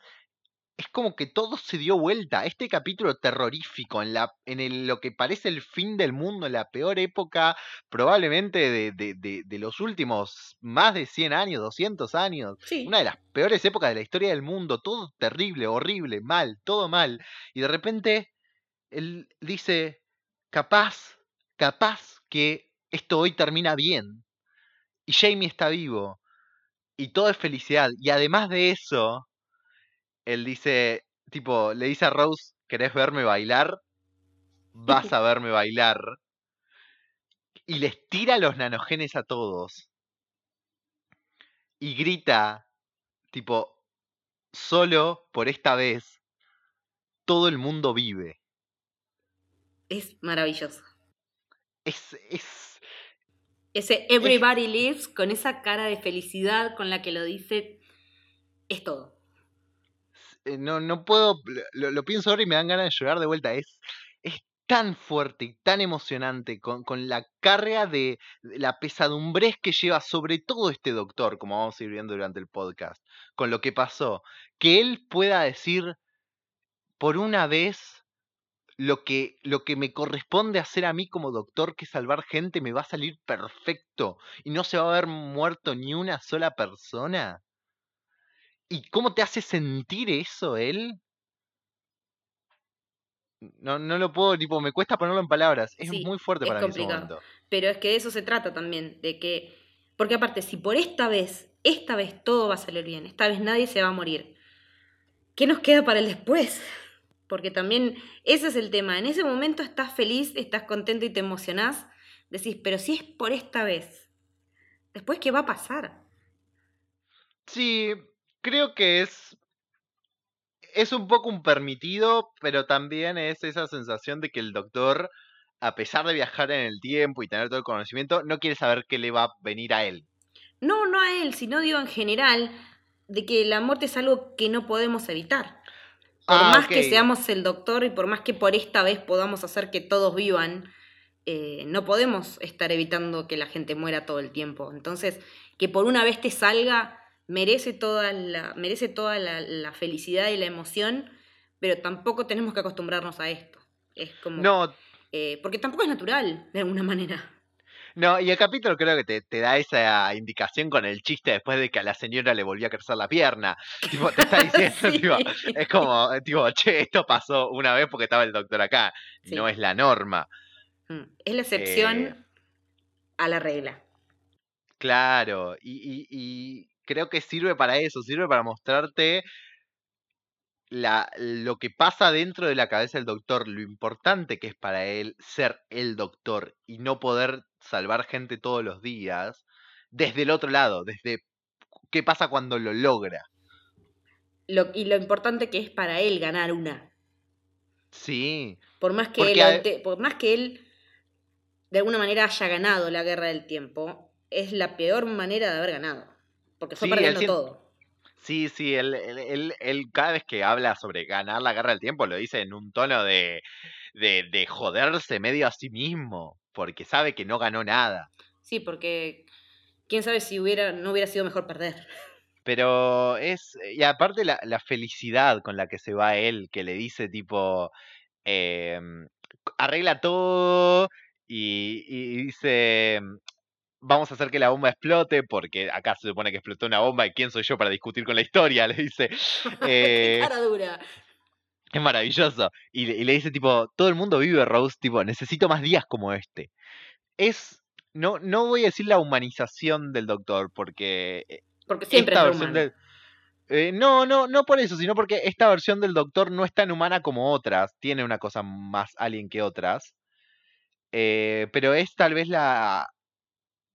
Speaker 1: es como que todo se dio vuelta. Este capítulo terrorífico, en, la, en lo que parece el fin del mundo, en la peor época probablemente de, de, de, los últimos más de 100 años, 200 años. Una de las peores épocas de la historia del mundo. Todo terrible, horrible, mal, todo mal. Y de repente él dice, capaz, capaz que esto hoy termina bien. Y Jamie está vivo. Y todo es felicidad. Y además de eso, él dice, tipo, le dice a Rose, ¿querés verme bailar? Vas a verme bailar. Y les tira los nanogenes a todos. Y grita, tipo, solo por esta vez, todo el mundo vive.
Speaker 2: es maravilloso.
Speaker 1: Es, es,
Speaker 2: Ese everybody lives con esa cara de felicidad con la que lo dice, es todo.
Speaker 1: Eh, no, no puedo, lo, pienso ahora y me dan ganas de llorar de vuelta. Es, es tan fuerte y tan emocionante con, con la carga de la pesadumbrez que lleva sobre todo este doctor, como vamos a ir viendo durante el podcast, con lo que pasó, que él pueda decir por una vez lo que, lo que me corresponde hacer a mí como doctor, que salvar gente, me va a salir perfecto y no se va a haber muerto ni una sola persona. ¿Y cómo te hace sentir eso él? No, no lo puedo, tipo, me cuesta ponerlo en palabras. Es
Speaker 2: Sí,
Speaker 1: muy fuerte
Speaker 2: es
Speaker 1: para mí ese
Speaker 2: complicado.
Speaker 1: momento.
Speaker 2: Pero es que de eso se trata también, de que, porque aparte, si por esta vez, esta vez todo va a salir bien, esta vez nadie se va a morir, ¿qué nos queda para el después? Porque también ese es el tema. En ese momento estás feliz, estás contento y te emocionás. Decís, pero si es por esta vez, después, ¿qué va a pasar?
Speaker 1: Sí, creo que es. Es un poco un permitido, pero también es esa sensación de que el doctor, a pesar de viajar en el tiempo y tener todo el conocimiento, no quiere saber qué le va a venir a él.
Speaker 2: No, no a él, sino digo en general, de que la muerte es algo que no podemos evitar. Por
Speaker 1: Ah,
Speaker 2: más que seamos el doctor y por más que por esta vez podamos hacer que todos vivan, eh, no podemos estar evitando que la gente muera todo el tiempo. Entonces, que por una vez te salga, merece toda la, merece toda la, la felicidad y la emoción, pero tampoco tenemos que acostumbrarnos a esto. Es como.
Speaker 1: No,
Speaker 2: eh, porque tampoco es natural, de alguna manera.
Speaker 1: no, y el capítulo creo que te, te da esa indicación con el chiste después de que a la señora le volvió a crecer la pierna. Tipo, te está diciendo,
Speaker 2: Sí.
Speaker 1: tipo, es como, tipo, che, esto pasó una vez porque estaba el doctor acá.
Speaker 2: Sí.
Speaker 1: No es la norma.
Speaker 2: Mm, Es la excepción
Speaker 1: Eh,
Speaker 2: a la regla.
Speaker 1: Claro, y, y- y creo que sirve para eso, sirve para mostrarte la, lo que pasa dentro de la cabeza del doctor, lo importante que es para él ser el doctor y no poder salvar gente todos los días, desde el otro lado, desde qué pasa cuando lo logra.
Speaker 2: Lo- y lo importante que es para él ganar una.
Speaker 1: Sí,
Speaker 2: Por más que,
Speaker 1: Porque
Speaker 2: él, por más que él de alguna manera haya ganado la guerra del tiempo, es la peor manera de haber ganado. Porque fue
Speaker 1: Sí,
Speaker 2: perdiendo todo.
Speaker 1: sí, sí, él, él, él- él cada vez que habla sobre ganar la guerra del tiempo lo dice en un tono de, de, de joderse medio a sí mismo, porque sabe que no ganó nada.
Speaker 2: Sí, porque quién sabe si hubiera, no hubiera sido mejor perder.
Speaker 1: Pero es, y aparte la, la felicidad con la que se va él, que le dice tipo, em, arregla todo y, y dice, vamos a hacer que la bomba explote, porque acá se supone que explotó una bomba y quién soy yo para discutir con la historia, le dice.
Speaker 2: Qué
Speaker 1: Eh,
Speaker 2: cara dura.
Speaker 1: es maravilloso. Y, le- y le dice tipo, todo el mundo vive Rose, tipo, necesito más días como este. Es, no, no voy a decir la humanización del doctor, porque eh,
Speaker 2: Porque siempre
Speaker 1: esta
Speaker 2: es
Speaker 1: versión
Speaker 2: humano.
Speaker 1: del... eh, no, no, no por eso, sino porque esta versión del Doctor no es tan humana como otras. Tiene una cosa más alien que otras. eh, pero es tal vez la,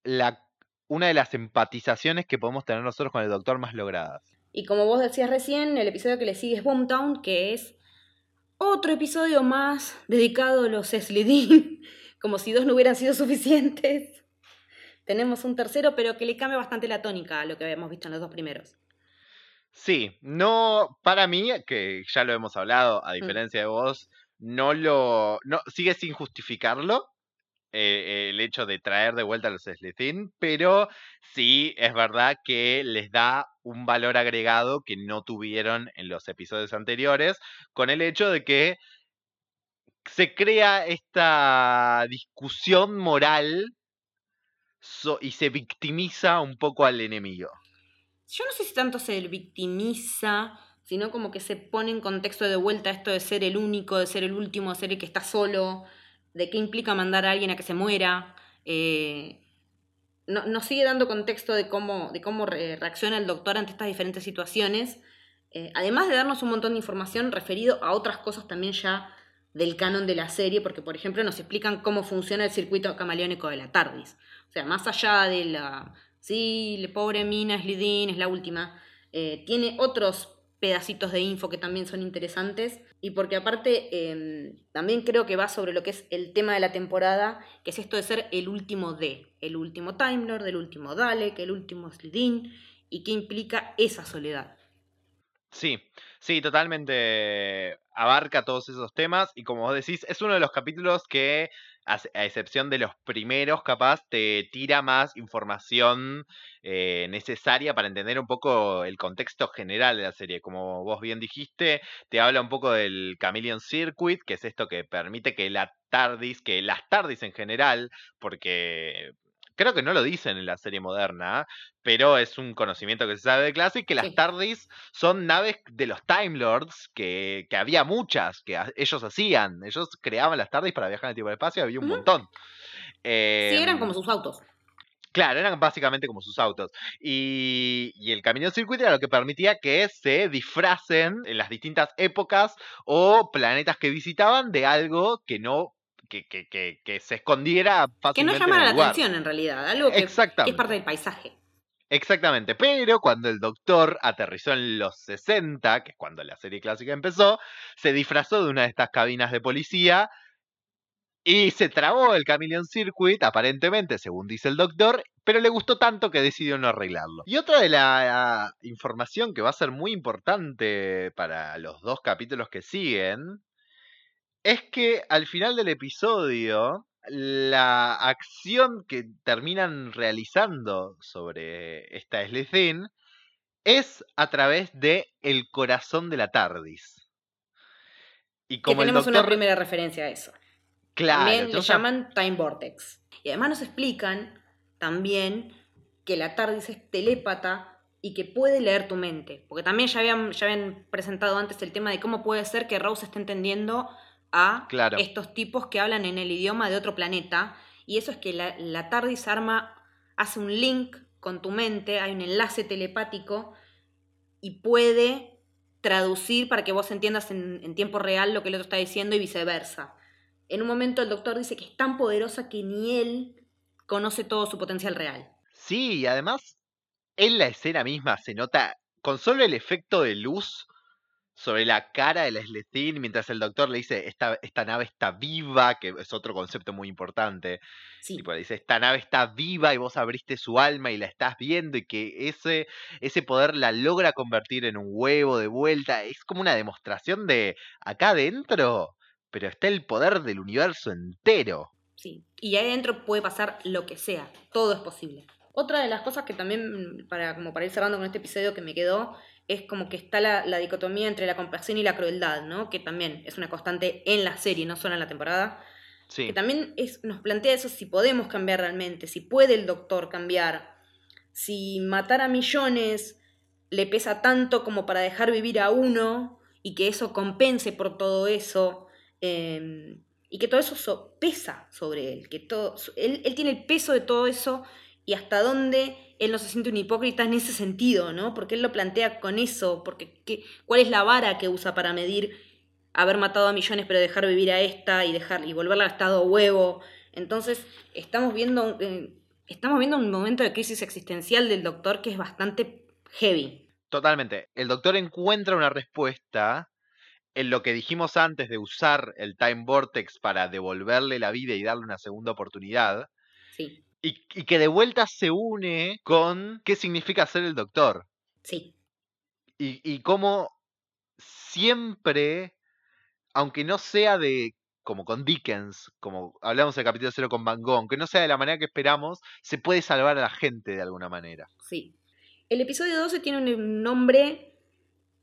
Speaker 1: la una de las empatizaciones que podemos tener nosotros con el Doctor más logradas.
Speaker 2: Y como vos decías recién, el episodio que le sigue es Boomtown, que es otro episodio más dedicado a los Slidin, como si dos no hubieran sido suficientes. Tenemos un tercero, pero que le cambia bastante la tónica a lo que habíamos visto en los dos primeros.
Speaker 1: Sí, no, para mí, que ya lo hemos hablado, a
Speaker 2: Mm.
Speaker 1: diferencia de vos, no lo, no, sigue sin justificarlo eh, el hecho de traer de vuelta a los Slytherin, pero sí es verdad que les da un valor agregado que no tuvieron en los episodios anteriores, con el hecho de que se crea esta discusión moral y se victimiza un poco al enemigo.
Speaker 2: Yo no sé si tanto se victimiza, sino como que se pone en contexto de vuelta esto de ser el único, de ser el último, de ser el que está solo, de qué implica mandar a alguien a que se muera. Eh, no- nos sigue dando contexto de cómo, de cómo re- reacciona el doctor ante estas diferentes situaciones, eh, además de darnos un montón de información referido a otras cosas también ya del canon de la serie, porque por ejemplo nos explican cómo funciona el circuito camaleónico de la TARDIS. O sea, más allá de la... Sí, la pobre mina Slidin es la última. eh, tiene otros pedacitos de info que también son interesantes y porque aparte em, también creo que va sobre lo que es el tema de la temporada, que es esto de ser el último D, el último Time Lord, el último Dalek, el último Slidin y qué implica esa soledad.
Speaker 1: Sí, sí, totalmente abarca todos esos temas y como vos decís, es uno de los capítulos que, a, excepción de los primeros, capaz, te tira más información eh, necesaria para entender un poco el contexto general de la serie. Como vos bien dijiste, te habla un poco del Chameleon Circuit, que es esto que permite que la TARDIS, que las TARDIS en general, porque creo que no lo dicen en la serie moderna, pero es un conocimiento que se sabe de clase, que las TARDIS son naves de los Time Lords, que, que había muchas, que ellos hacían. Ellos creaban las TARDIS para viajar en el tiempo del espacio, había un montón.
Speaker 2: sí, eran
Speaker 1: em,
Speaker 2: como sus autos.
Speaker 1: Claro, eran básicamente como sus autos. Y, y, el camino circuito era lo que permitía que se disfracen en las distintas épocas o planetas que visitaban de algo que no que, se escondiera fácilmente.
Speaker 2: Que no llamara la atención en realidad, algo que, es parte del paisaje.
Speaker 1: Exactamente, pero cuando el doctor aterrizó en los 60, que es cuando la serie clásica empezó, se disfrazó de una de estas cabinas de policía y se trabó el Chameleon Circuit, aparentemente, según dice el doctor, pero le gustó tanto que decidió no arreglarlo. Y otra de la información que va a ser muy importante para los dos capítulos que siguen es que al final del episodio, la acción que terminan realizando sobre esta Slethine es a través de el corazón de la TARDIS.
Speaker 2: Y como que tenemos una primera referencia a eso. Claro. También le llaman Time Vortex. Y además nos explican también que la TARDIS es telépata y que puede leer tu mente. Porque también ya habían, ya habían presentado antes el tema de cómo puede ser que Rose esté entendiendo a estos tipos que hablan en el idioma de otro planeta. Y eso es que la, la TARDIS arma, hace un link con tu mente, hay un enlace telepático y puede traducir para que vos entiendas en, tiempo real lo que el otro está diciendo y viceversa. En un momento el doctor dice que es tan poderosa que ni él conoce todo su potencial real.
Speaker 1: Sí, y además en la escena misma se nota con solo el efecto de luz sobre la cara de la mientras el doctor le dice, esta, esta nave está viva, que es otro concepto muy importante. Sí. Tipo, dice, esta nave está viva y vos abriste su alma y la estás viendo y que ese, ese poder la logra convertir en un huevo de vuelta. Es como una demostración de acá adentro, pero está el poder del universo entero.
Speaker 2: Sí, y ahí adentro puede pasar lo que sea, todo es posible. Otra de las cosas que también, para, como para ir cerrando con este episodio que me quedó, es como que está la, dicotomía entre la compasión y la crueldad, ¿no? Que también es una constante en la serie, no solo en la temporada. Sí. Que también es, nos plantea eso si podemos cambiar realmente, si puede el doctor cambiar, si matar a millones le pesa tanto como para dejar vivir a uno y que eso compense por todo eso. Em, y que todo eso pesa sobre él, que todo, él, él tiene el peso de todo eso y hasta dónde él no se siente un hipócrita en ese sentido, ¿no? Porque él lo plantea con eso, porque ¿qué, ¿cuál es la vara que usa para medir haber matado a millones pero dejar vivir a esta y dejar y volverla a estado huevo? Entonces, estamos viendo eh, estamos viendo un momento de crisis existencial del doctor que es bastante heavy.
Speaker 1: Totalmente. El doctor encuentra una respuesta en lo que dijimos antes de usar el Time Vortex para devolverle la vida y darle una segunda oportunidad.
Speaker 2: Sí.
Speaker 1: Y, que de vuelta se une con qué significa ser el doctor.
Speaker 2: Sí.
Speaker 1: Y, y cómo siempre, aunque no sea de como con Dickens, como hablamos en el capítulo cero con Van Gogh, que no sea de la manera que esperamos, se puede salvar a la gente de alguna manera.
Speaker 2: Sí. El episodio 12 tiene un nombre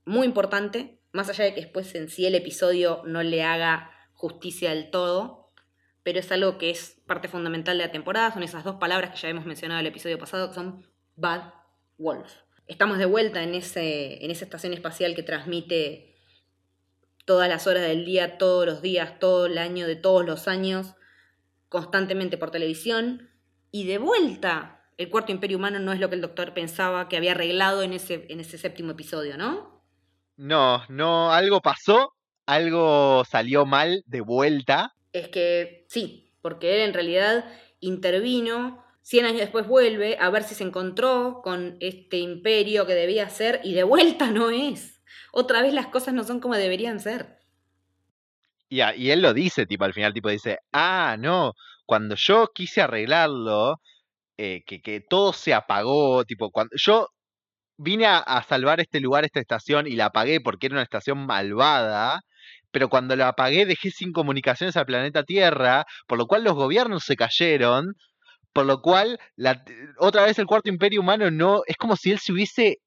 Speaker 2: muy importante, más allá de que después en sí el episodio no le haga justicia del todo, pero es algo que es parte fundamental de la temporada, son esas dos palabras que ya hemos mencionado en el episodio pasado, que son Bad Wolf. Estamos de vuelta en, ese, en esa estación espacial que transmite todas las horas del día, todos los días, todo el año, de todos los años, constantemente por televisión, y de vuelta el cuarto imperio humano no es lo que el doctor pensaba que había arreglado en ese, en ese séptimo episodio, ¿no?
Speaker 1: No, no, algo pasó, algo salió mal de vuelta,
Speaker 2: es que sí, porque él en realidad intervino, 100 años después vuelve a ver si se encontró con este imperio que debía ser y de vuelta no es. Otra vez las cosas no son como deberían ser.
Speaker 1: Y, y él lo dice, tipo, al final, tipo, dice, ah, no, cuando yo quise arreglarlo, eh, que, que, todo se apagó, tipo, cuando yo vine a, salvar este lugar, esta estación, y la apagué porque era una estación malvada, pero cuando la apagué dejé sin comunicaciones al planeta Tierra, por lo cual los gobiernos se cayeron, por lo cual la, otra vez el cuarto imperio humano no, es como si él se hubiese,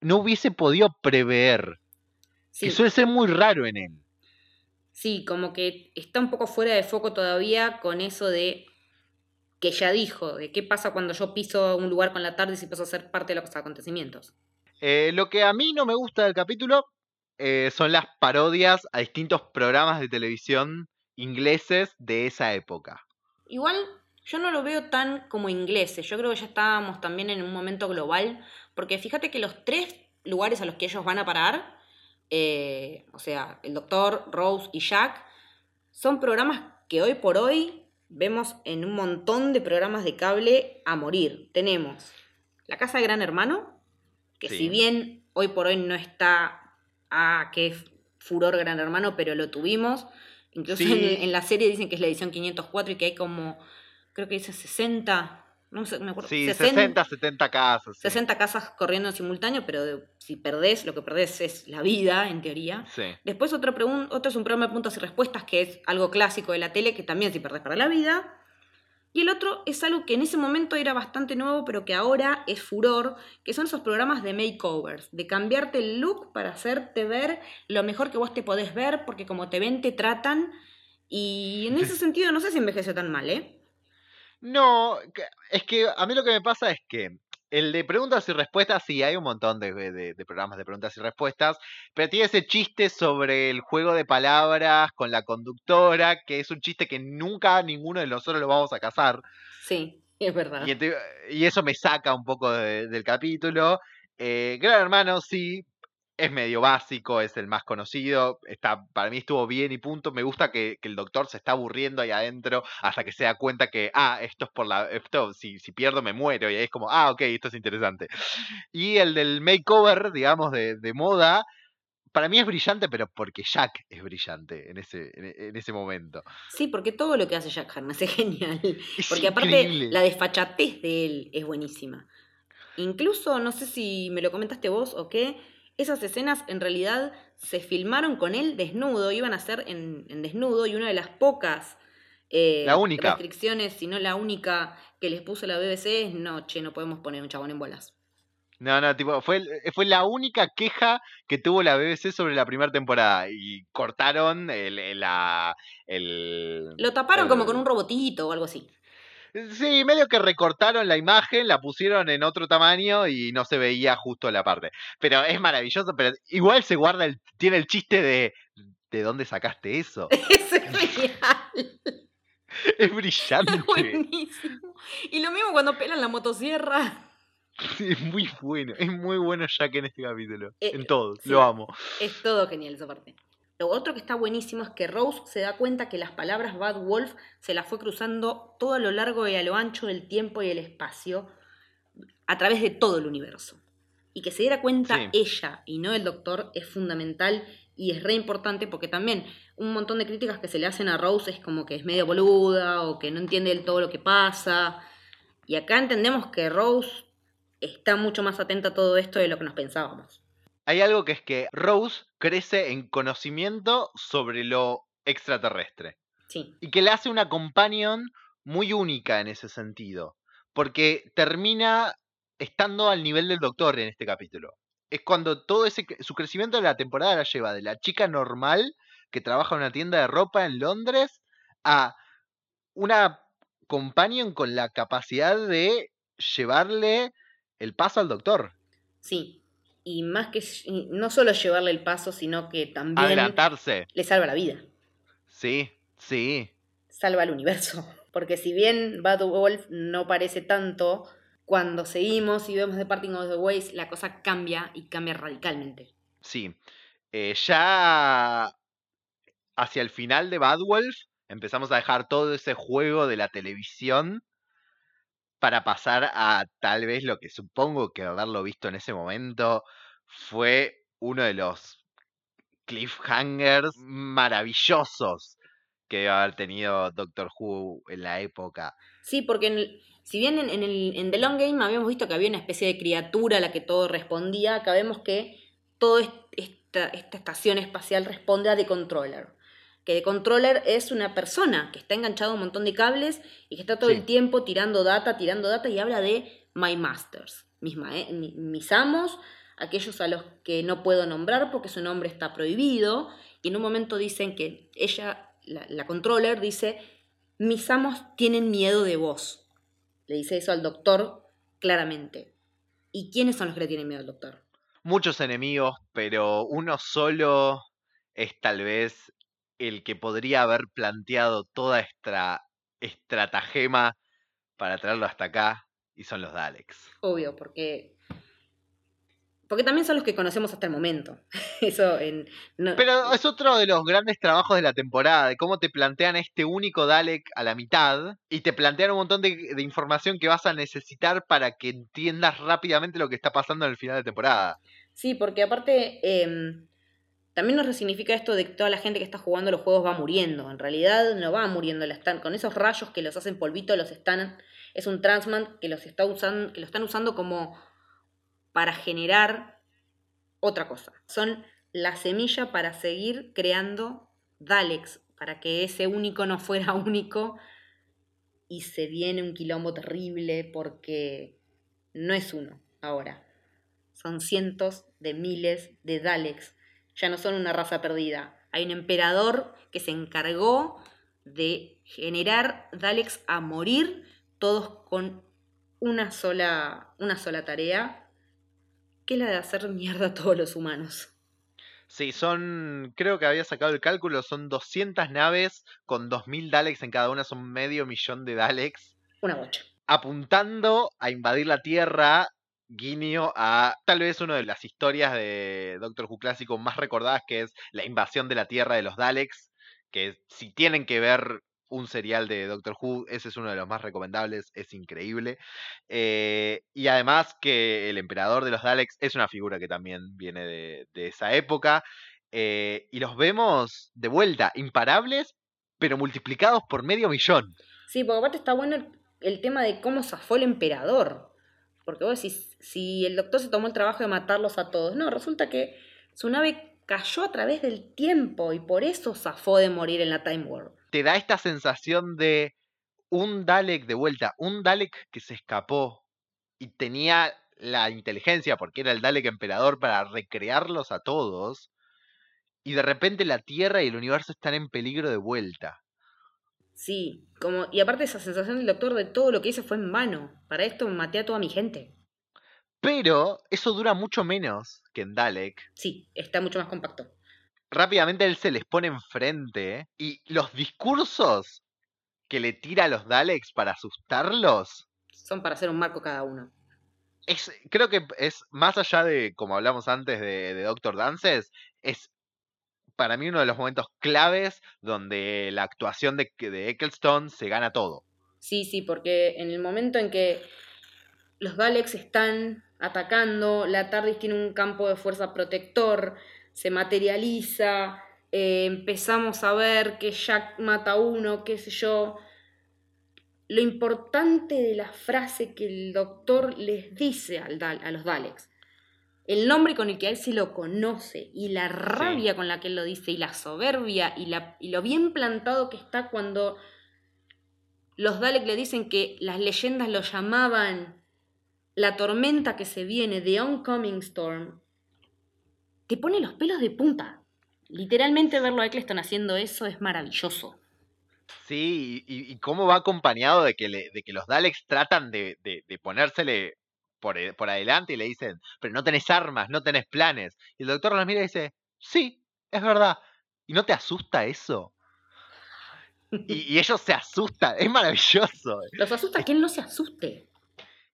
Speaker 1: no hubiese podido prever. Que suele ser muy raro en él.
Speaker 2: Sí, como que está un poco fuera de foco todavía con eso de que ya dijo, de qué pasa cuando yo piso un lugar con la tarde y paso a ser parte de los acontecimientos.
Speaker 1: Eh, lo que a mí no me gusta del capítulo eh, son las parodias a distintos programas de televisión ingleses de esa época.
Speaker 2: Igual yo no lo veo tan como ingleses, yo creo que ya estábamos también en un momento global, porque fíjate que los tres lugares a los que ellos van a parar, eh, o sea, el doctor, Rose y Jack, son programas que hoy por hoy vemos en un montón de programas de cable a morir. Tenemos La Casa de Gran Hermano, que si bien hoy por hoy no está ah, qué furor Gran Hermano, pero lo tuvimos. Incluso en, la serie dicen que es la edición 504 y que hay como, creo que dice 60 no sé, me acuerdo.
Speaker 1: Sí, 60, 70 casas.
Speaker 2: 60 casas corriendo en simultáneo, pero si perdés, lo que perdés es la vida, en teoría. Después otro, otro es un programa de puntos y respuestas, que es algo clásico de la tele, que también si perdés para la vida. Y el otro es algo que en ese momento era bastante nuevo, pero que ahora es furor, que son esos programas de makeovers, de cambiarte el look para hacerte ver lo mejor que vos te podés ver, porque como te ven, te tratan. Y en ese sentido no sé si envejeció tan mal, ¿eh?
Speaker 1: No, es que a mí lo que me pasa es que el de preguntas y respuestas, sí, hay un montón de, programas de preguntas y respuestas, pero tiene ese chiste sobre el juego de palabras con la conductora, que es un chiste que nunca ninguno de nosotros lo vamos a cazar.
Speaker 2: Sí, es verdad.
Speaker 1: Y, eso me saca un poco del capítulo. Eh, Gran Hermano, sí, es medio básico, es el más conocido, está, para mí estuvo bien y punto. Me gusta que, el doctor se está aburriendo ahí adentro hasta que se da cuenta que, ah, esto es por la, esto, si, si pierdo me muero, y ahí es como, ah, ok, esto es interesante. Y el del makeover, digamos, de, de moda, para mí es brillante, pero porque Jack es brillante en ese, en, ese momento.
Speaker 2: Sí, porque todo lo que hace Jack Harkness es genial. porque aparte la desfachatez de él es buenísima. Incluso, no sé si me lo comentaste vos o qué, esas escenas en realidad se filmaron con él desnudo, iban a ser en, desnudo y una de las pocas
Speaker 1: eh,
Speaker 2: restricciones, si no la única que les puso la BBC es no, che, no podemos poner un chabón en bolas.
Speaker 1: No, no, tipo, fue, fue la única queja que tuvo la BBC sobre la primera temporada. Y cortaron el, la, el,
Speaker 2: Lo taparon como con un robotito o algo así.
Speaker 1: Sí, medio que recortaron la imagen, la pusieron en otro tamaño y no se veía justo la parte. Pero es maravilloso, pero igual se guarda el, tiene el chiste de ¿de dónde sacaste eso?
Speaker 2: Es genial.
Speaker 1: Es brillante. Es
Speaker 2: buenísimo. Y lo mismo cuando pelan la motosierra.
Speaker 1: Es muy bueno, es muy bueno Jack en este capítulo. Eh, en todo, lo amo.
Speaker 2: Es todo genial esa parte. Lo otro que está buenísimo es que Rose se da cuenta que las palabras Bad Wolf se las fue cruzando todo a lo largo y a lo ancho del tiempo y el espacio a través de todo el universo. Y que se diera cuenta ella y no el doctor es fundamental y es re importante porque también un montón de críticas que se le hacen a Rose es como que es medio boluda o que no entiende del todo lo que pasa. Y acá entendemos que Rose está mucho más atenta a todo esto de lo que nos pensábamos
Speaker 1: hay algo que es que Rose crece en conocimiento sobre lo extraterrestre.
Speaker 2: Sí.
Speaker 1: Y que le hace una companion muy única en ese sentido. Porque termina estando al nivel del doctor en este capítulo. Es cuando todo ese su crecimiento de la temporada la lleva de la chica normal que trabaja en una tienda de ropa en Londres a una companion con la capacidad de llevarle el paso al doctor.
Speaker 2: Sí, y más que no solo llevarle el paso, sino que también
Speaker 1: adelantarse.
Speaker 2: Le salva la vida.
Speaker 1: Sí, sí.
Speaker 2: Salva el universo. Porque si bien Bad Wolf no parece tanto, cuando seguimos y vemos The Parting of the Ways, la cosa cambia y cambia radicalmente.
Speaker 1: Sí. Eh, ya hacia el final de Bad Wolf empezamos a dejar todo ese juego de la televisión para pasar a tal vez lo que supongo que haberlo visto en ese momento fue uno de los cliffhangers maravillosos que debe haber tenido Doctor Who en la época.
Speaker 2: Sí, porque si bien en, The Long Game habíamos visto que había una especie de criatura a la que todo respondía, acá que toda esta, esta estación espacial responde a The Controller. Que The Controller es una persona que está enganchada a un montón de cables y que está todo
Speaker 1: Sí.
Speaker 2: el tiempo tirando data, tirando data y habla de My Masters, mis, mi- mis amos, aquellos a los que no puedo nombrar porque su nombre está prohibido. Y en un momento dicen que ella, la, la controller, dice, mis amos tienen miedo de vos. Le dice eso al doctor claramente. ¿Y quiénes son los que le tienen miedo al doctor?
Speaker 1: Muchos enemigos, pero uno solo es tal vez el que podría haber planteado toda esta estratagema para traerlo hasta acá, y son los Daleks.
Speaker 2: Obvio, porque... Porque también son los que conocemos hasta el momento. Eso en... no-
Speaker 1: Pero es otro de los grandes trabajos de la temporada, de cómo te plantean este único Dalek a la mitad y te plantean un montón de, de información que vas a necesitar para que entiendas rápidamente lo que está pasando en el final de temporada.
Speaker 2: Sí, porque aparte em, también nos resignifica esto de que toda la gente que está jugando los juegos va muriendo. En realidad no va muriendo, la están, con esos rayos que los hacen polvito, los están. Es un transman que los está usando, que lo están usando como para generar otra cosa. Son la semilla para seguir creando Daleks, para que ese único no fuera único. Y se viene un quilombo terrible porque no es uno ahora. Son cientos de miles de Daleks. Ya no son una raza perdida. Hay un emperador que se encargó de generar Daleks a morir, todos con una sola, una sola tarea, que es la de hacer mierda a todos los humanos.
Speaker 1: Sí, son, creo que había sacado el cálculo, son 200 naves con 2.000 Daleks en cada una, son medio millón de Daleks,
Speaker 2: Una bocha.
Speaker 1: apuntando a invadir la Tierra, guiño a tal vez una de las historias de Doctor Who clásico más recordadas, que es la invasión de la Tierra de los Daleks, que si tienen que ver un serial de Doctor Who, ese es uno de los más recomendables, es increíble. Eh, y además que el emperador de los Daleks es una figura que también viene de, esa época. eh, y los vemos de vuelta, imparables, pero multiplicados por medio millón.
Speaker 2: Sí, porque aparte está bueno el, el tema de cómo zafó el emperador. Porque vos decís, si el doctor se tomó el trabajo de matarlos a todos. No, resulta que su nave cayó a través del tiempo y por eso zafó de morir en la Time War.
Speaker 1: Te da esta sensación de un Dalek de vuelta, un Dalek que se escapó y tenía la inteligencia, porque era el Dalek emperador, para recrearlos a todos. Y de repente la Tierra y el universo están en peligro de vuelta.
Speaker 2: Sí, como, y aparte esa sensación del doctor de todo lo que hice fue en vano. Para esto maté a toda mi gente.
Speaker 1: Pero eso dura mucho menos que en Dalek.
Speaker 2: Sí, está mucho más compacto.
Speaker 1: Rápidamente él se les pone enfrente y los discursos que le tira a los Daleks para asustarlos
Speaker 2: Son para hacer un marco cada uno.
Speaker 1: es, creo que es más allá de, como hablamos antes de, de Doctor Dances, es para mí uno de los momentos claves donde la actuación de, de Eccleston se gana todo.
Speaker 2: Sí, sí, porque en el momento en que los Daleks están atacando, la TARDIS tiene un campo de fuerza protector, se materializa, eh, empezamos a ver que Jack mata a uno, qué sé yo. Lo importante de la frase que el doctor les dice a los Daleks, el nombre con el que a él se lo conoce y la rabia con la que él lo dice y la soberbia y, la, y lo bien plantado que está cuando los Dalek le dicen que las leyendas lo llamaban la tormenta que se viene, The Oncoming Storm, te pone los pelos de punta. Literalmente verlo a Eccleston haciendo eso es maravilloso.
Speaker 1: Sí, y, y cómo va acompañado de que, le- de que los Daleks tratan de, de- de ponérsele por, e- por adelante y le dicen, pero no tenés armas, no tenés planes. Y el doctor los mira y dice, sí, es verdad. ¿Y no te asusta eso? Y, y ellos se asustan, es maravilloso.
Speaker 2: Los asusta que él no se asuste.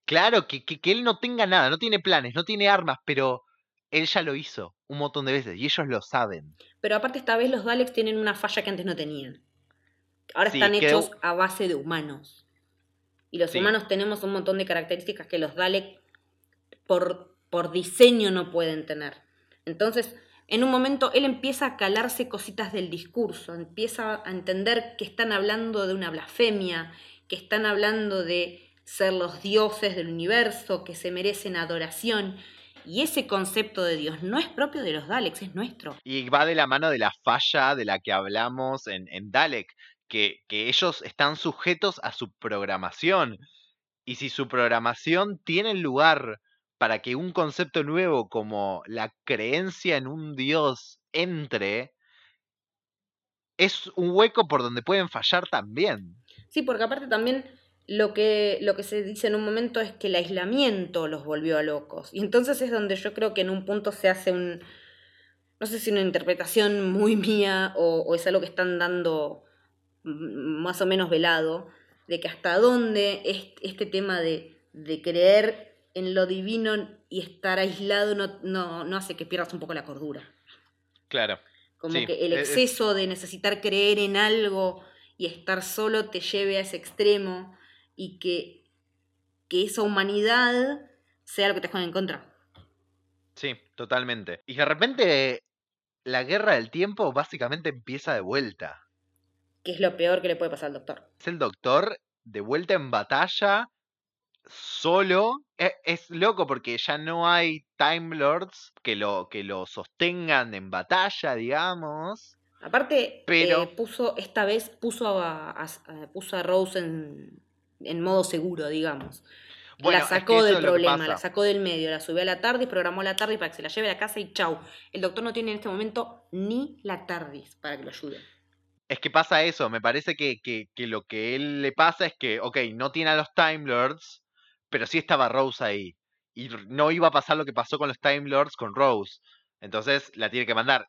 Speaker 1: Claro, que, que, que él no tenga nada, no tiene planes, no tiene armas, pero él ya lo hizo un montón de veces y ellos lo saben.
Speaker 2: Pero aparte esta vez los Daleks tienen una falla que antes no tenían. Ahora
Speaker 1: Sí,
Speaker 2: están
Speaker 1: que-
Speaker 2: hechos a base de humanos. Y los
Speaker 1: Sí.
Speaker 2: humanos tenemos un montón de características que los Daleks por, por diseño no pueden tener. Entonces, en un momento él empieza a calarse cositas del discurso, empieza a entender que están hablando de una blasfemia, que están hablando de ser los dioses del universo, que se merecen adoración. Y ese concepto de Dios no es propio de los Daleks, es nuestro.
Speaker 1: Y va de la mano de la falla de la que hablamos en, en Dalek, que, ellos están sujetos a su programación. Y si su programación tiene lugar para que un concepto nuevo como la creencia en un Dios entre, es un hueco por donde pueden fallar también.
Speaker 2: Sí, porque aparte también lo que, lo que se dice en un momento es que el aislamiento los volvió a locos. Y entonces es donde yo creo que en un punto se hace un, no sé si una interpretación muy mía o es algo que están dando más o menos velado, de que hasta dónde este tema de, de creer en lo divino y estar aislado no, no, no hace que pierdas un poco la cordura.
Speaker 1: Claro.
Speaker 2: Como que el exceso de necesitar creer en algo y estar solo te lleve a ese extremo y que, que esa humanidad sea lo que te juegue en contra.
Speaker 1: Sí, totalmente. Y de repente la guerra del tiempo básicamente empieza de vuelta.
Speaker 2: ¿Qué es lo peor que le puede pasar al doctor?
Speaker 1: Es el doctor de vuelta en batalla solo. E, es, loco porque ya no hay Time Lords que lo, que lo sostengan en batalla, digamos.
Speaker 2: Aparte, pero... Eh, puso, esta vez puso a, puso a Rose en, en, modo seguro, digamos. la sacó del problema, la sacó del medio, la subió a la TARDIS, programó la TARDIS para que se la lleve a la casa y chau. El doctor no tiene en este momento ni la TARDIS para que lo ayude.
Speaker 1: Es que pasa eso, me parece que, que, que lo que él le pasa es que, ok, no tiene a los Time Lords, pero sí estaba Rose ahí. Y no iba a pasar lo que pasó con los Time Lords con Rose. Entonces la tiene que mandar.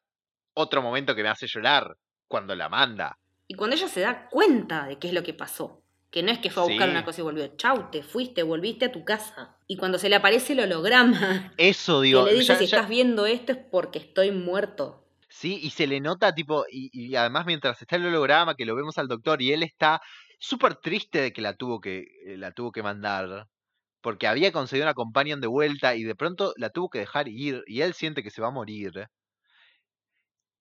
Speaker 1: Otro momento que me hace llorar, cuando la manda.
Speaker 2: Y cuando ella se da cuenta de qué es lo que pasó. Que no es que fue a buscar una cosa y volvió. Chau, te fuiste, volviste a tu casa. Y cuando se le aparece el holograma.
Speaker 1: Eso, digo.
Speaker 2: Que le dice, si estás viendo esto es porque estoy muerto.
Speaker 1: Sí, y se le nota, tipo, y, además mientras está el holograma, que lo vemos al doctor, y él está súper triste de que la tuvo que, eh, la tuvo que mandar porque había conseguido una companion de vuelta y de pronto la tuvo que dejar ir y él siente que se va a morir.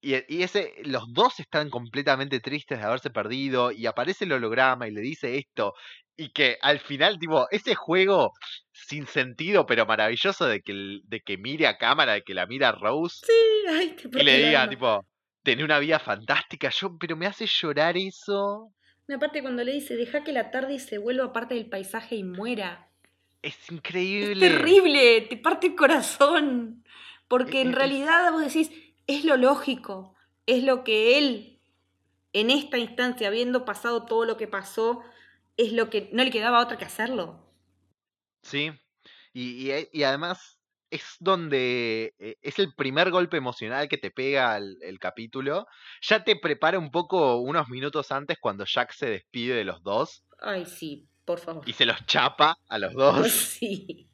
Speaker 1: Y, y, ese, los dos están completamente tristes de haberse perdido y aparece el holograma y le dice esto y que al final, tipo, ese juego sin sentido pero maravilloso de que, de que mire a cámara, de que la mira Rose
Speaker 2: sí, ay,
Speaker 1: y le diga, tipo, tener una vida fantástica, yo, pero me hace llorar eso.
Speaker 2: Aparte cuando le dice, deja que la tarde se vuelva parte del paisaje y muera.
Speaker 1: Es increíble.
Speaker 2: Es terrible, te parte el corazón. Porque en realidad vos decís, es lo lógico, es lo que él, en esta instancia, habiendo pasado todo lo que pasó, es lo que no le quedaba otra que hacerlo.
Speaker 1: Sí, y, y, además es donde eh, es el primer golpe emocional que te pega el, el, capítulo. Ya te prepara un poco unos minutos antes cuando Jack se despide de los dos.
Speaker 2: Ay, sí, por favor.
Speaker 1: Y se los chapa a los dos.
Speaker 2: Sí,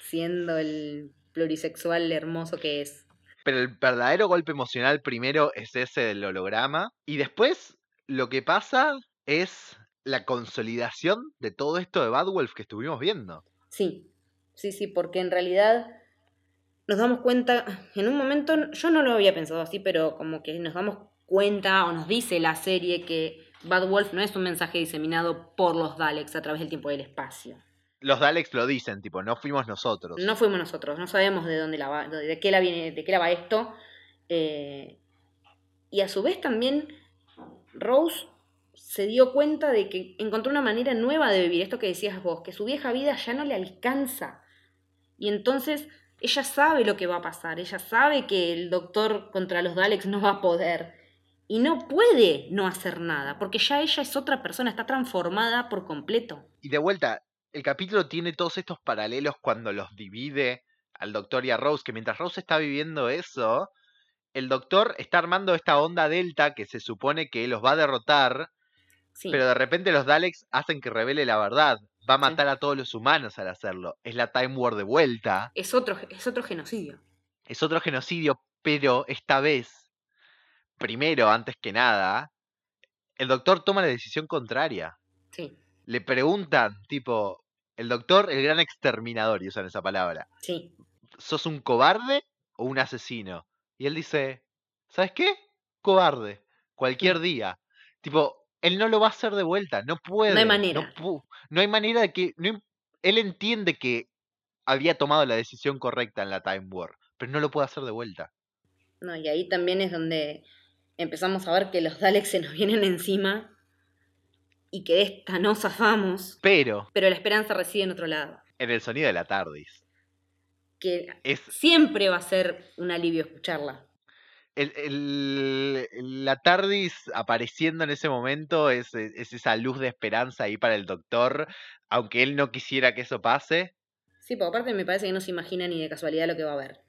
Speaker 2: siendo el plurisexual hermoso que es.
Speaker 1: Pero el verdadero golpe emocional primero es ese del holograma. Y después lo que pasa es la consolidación de todo esto de Bad Wolf que estuvimos viendo.
Speaker 2: Sí, sí, sí, porque en realidad nos damos cuenta, en un momento, yo no lo había pensado así, pero como que nos damos cuenta o nos dice la serie que Bad Wolf no es un mensaje diseminado por los Daleks a través del tiempo y el espacio.
Speaker 1: Los Daleks lo dicen, tipo, no fuimos nosotros.
Speaker 2: No fuimos nosotros, no sabemos de dónde la va, de qué la viene, de qué la va esto. Eh, y a su vez también Rose se dio cuenta de que encontró una manera nueva de vivir, esto que decías vos, que su vieja vida ya no le alcanza. Y entonces ella sabe lo que va a pasar, ella sabe que el doctor contra los Daleks no va a poder y no puede no hacer nada, porque ya ella es otra persona, está transformada por completo.
Speaker 1: Y de vuelta, el capítulo tiene todos estos paralelos cuando los divide al doctor y a Rose, que mientras Rose está viviendo eso, el doctor está armando esta onda delta que se supone que los va a derrotar, pero de repente los Daleks hacen que revele la verdad. Va a matar a todos los humanos al hacerlo. Es la Time War de vuelta.
Speaker 2: Es otro, es otro genocidio.
Speaker 1: Es otro genocidio, pero esta vez primero, antes que nada, el doctor toma la decisión contraria.
Speaker 2: Sí.
Speaker 1: Le preguntan, tipo, el doctor, el gran exterminador, y usan esa palabra.
Speaker 2: Sí.
Speaker 1: ¿Sos un cobarde o un asesino? Y él dice, ¿sabes qué? Cobarde. Cualquier día. Tipo, él no lo va a hacer de vuelta, no puede.
Speaker 2: No hay manera.
Speaker 1: No, no hay manera de que... no él entiende que había tomado la decisión correcta en la Time War, pero no lo puede hacer de vuelta.
Speaker 2: No, y ahí también es donde empezamos a ver que los Daleks se nos vienen encima y que de esta no zafamos,
Speaker 1: Pero
Speaker 2: pero la esperanza reside en otro lado.
Speaker 1: en el sonido de la TARDIS.
Speaker 2: Que
Speaker 1: Es
Speaker 2: siempre va a ser un alivio escucharla.
Speaker 1: el, el- la TARDIS apareciendo en ese momento es, es esa luz de esperanza ahí para el doctor, aunque él no quisiera que eso pase.
Speaker 2: Sí, porque aparte me parece que no se imagina ni de casualidad lo que va a ver.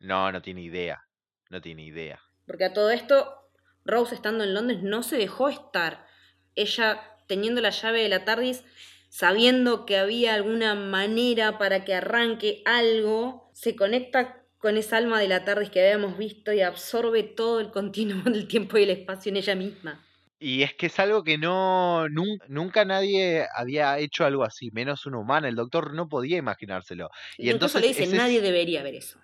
Speaker 1: No, no tiene idea. No tiene idea.
Speaker 2: Porque a todo esto, Rose estando en Londres no se dejó estar. Ella teniendo la llave de la TARDIS, sabiendo que había alguna manera para que arranque algo, se conecta con esa alma de la TARDIS que habíamos visto y absorbe todo el continuo del tiempo y el espacio en ella misma.
Speaker 1: Y es que es algo que no nun- nunca nadie había hecho algo así, menos un humano. El doctor no podía imaginárselo. Y entonces
Speaker 2: le dice,
Speaker 1: ese es-
Speaker 2: nadie debería ver eso.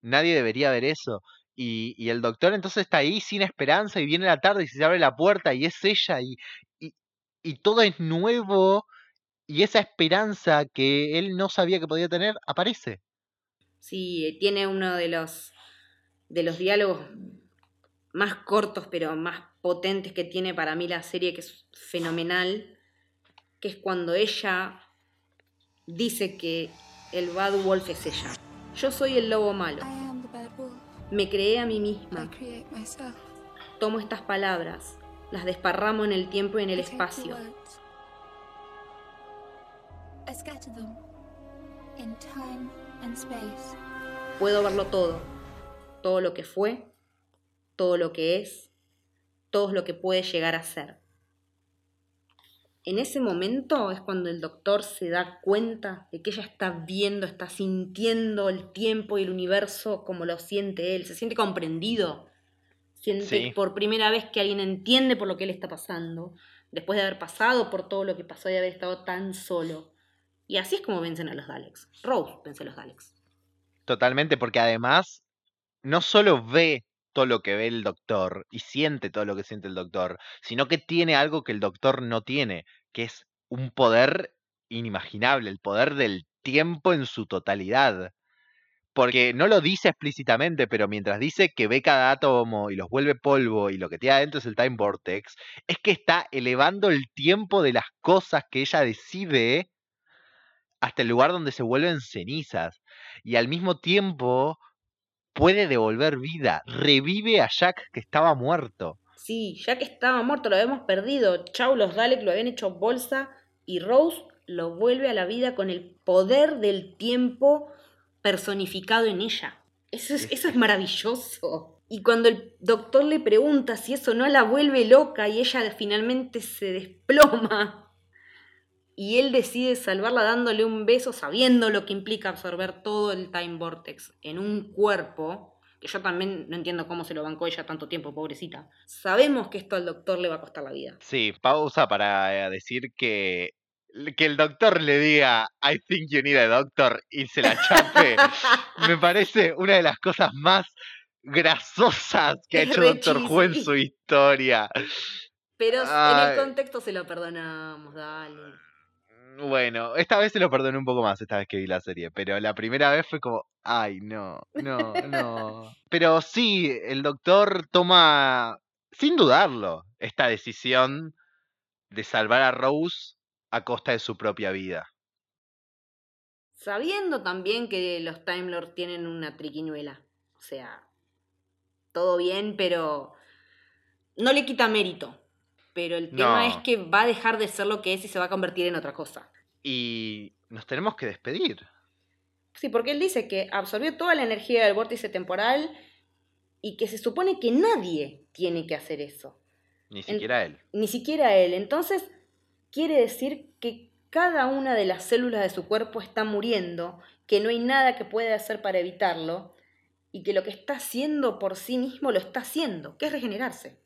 Speaker 1: nadie debería ver eso. Y, y el doctor entonces está ahí sin esperanza y viene la tarde y se abre la puerta y es ella y, y, todo es nuevo y esa esperanza que él no sabía que podía tener aparece.
Speaker 2: Sí, tiene uno de los, de los diálogos más cortos pero más potentes que tiene para mí la serie, que es fenomenal, que es cuando ella dice que el Bad Wolf es ella. Yo soy el lobo malo. Me creé a mí misma. Tomo estas palabras, las desparramo en el tiempo y en el espacio. Puedo verlo todo. Todo lo que fue, todo lo que es, todo lo que puede llegar a ser. En ese momento es cuando el doctor se da cuenta de que ella está viendo, está sintiendo el tiempo y el universo como lo siente él. Se siente comprendido. Siente
Speaker 1: Sí.
Speaker 2: por primera vez que alguien entiende por lo que él está pasando. Después de haber pasado por todo lo que pasó y haber estado tan solo. Y así es como vencen a los Daleks. Rose vence a los Daleks.
Speaker 1: Totalmente, porque además no solo ve todo lo que ve el doctor y siente todo lo que siente el doctor, sino que tiene algo que el doctor no tiene, que es un poder inimaginable, el poder del tiempo en su totalidad. Porque no lo dice explícitamente, pero mientras dice que ve cada átomo y los vuelve polvo y lo que tiene adentro es el Time Vortex, es que está elevando el tiempo de las cosas que ella decide hasta el lugar donde se vuelven cenizas. Y al mismo tiempo puede devolver vida, revive a Jack que estaba muerto.
Speaker 2: Sí, que estaba muerto, lo habíamos perdido. Chau, los Daleks lo habían hecho bolsa y Rose lo vuelve a la vida con el poder del tiempo personificado en ella. Eso es, eso es maravilloso. Y cuando el doctor le pregunta si eso no la vuelve loca y ella finalmente se desploma y él decide salvarla dándole un beso sabiendo lo que implica absorber todo el Time Vortex en un cuerpo, que yo también no entiendo cómo se lo bancó ella tanto tiempo, pobrecita. Sabemos que esto al doctor le va a costar la vida.
Speaker 1: Sí, pausa para eh, decir que, que el doctor le diga I think you need a doctor y se la chape, me parece una de las cosas más grasosas que ha hecho Doctor Who en su historia.
Speaker 2: Pero en el contexto se lo perdonamos, dale.
Speaker 1: Bueno, esta vez se lo perdoné un poco más, esta vez que vi la serie, pero la primera vez fue como, ay, no, no, no. Pero sí, el doctor toma, sin dudarlo, esta decisión de salvar a Rose a costa de su propia vida.
Speaker 2: Sabiendo también que los Time Lords tienen una triquiñuela. O sea, todo bien, pero no le quita mérito. Pero el tema
Speaker 1: No.
Speaker 2: es que va a dejar de ser lo que es y se va a convertir en otra cosa.
Speaker 1: Y nos tenemos que despedir.
Speaker 2: Sí, porque él dice que absorbió toda la energía del vórtice temporal y que se supone que nadie tiene que hacer eso.
Speaker 1: Ni siquiera él.
Speaker 2: Ni siquiera él. Entonces, quiere decir que cada una de las células de su cuerpo está muriendo, que no hay nada que pueda hacer para evitarlo y que lo que está haciendo por sí mismo lo está haciendo, que es regenerarse.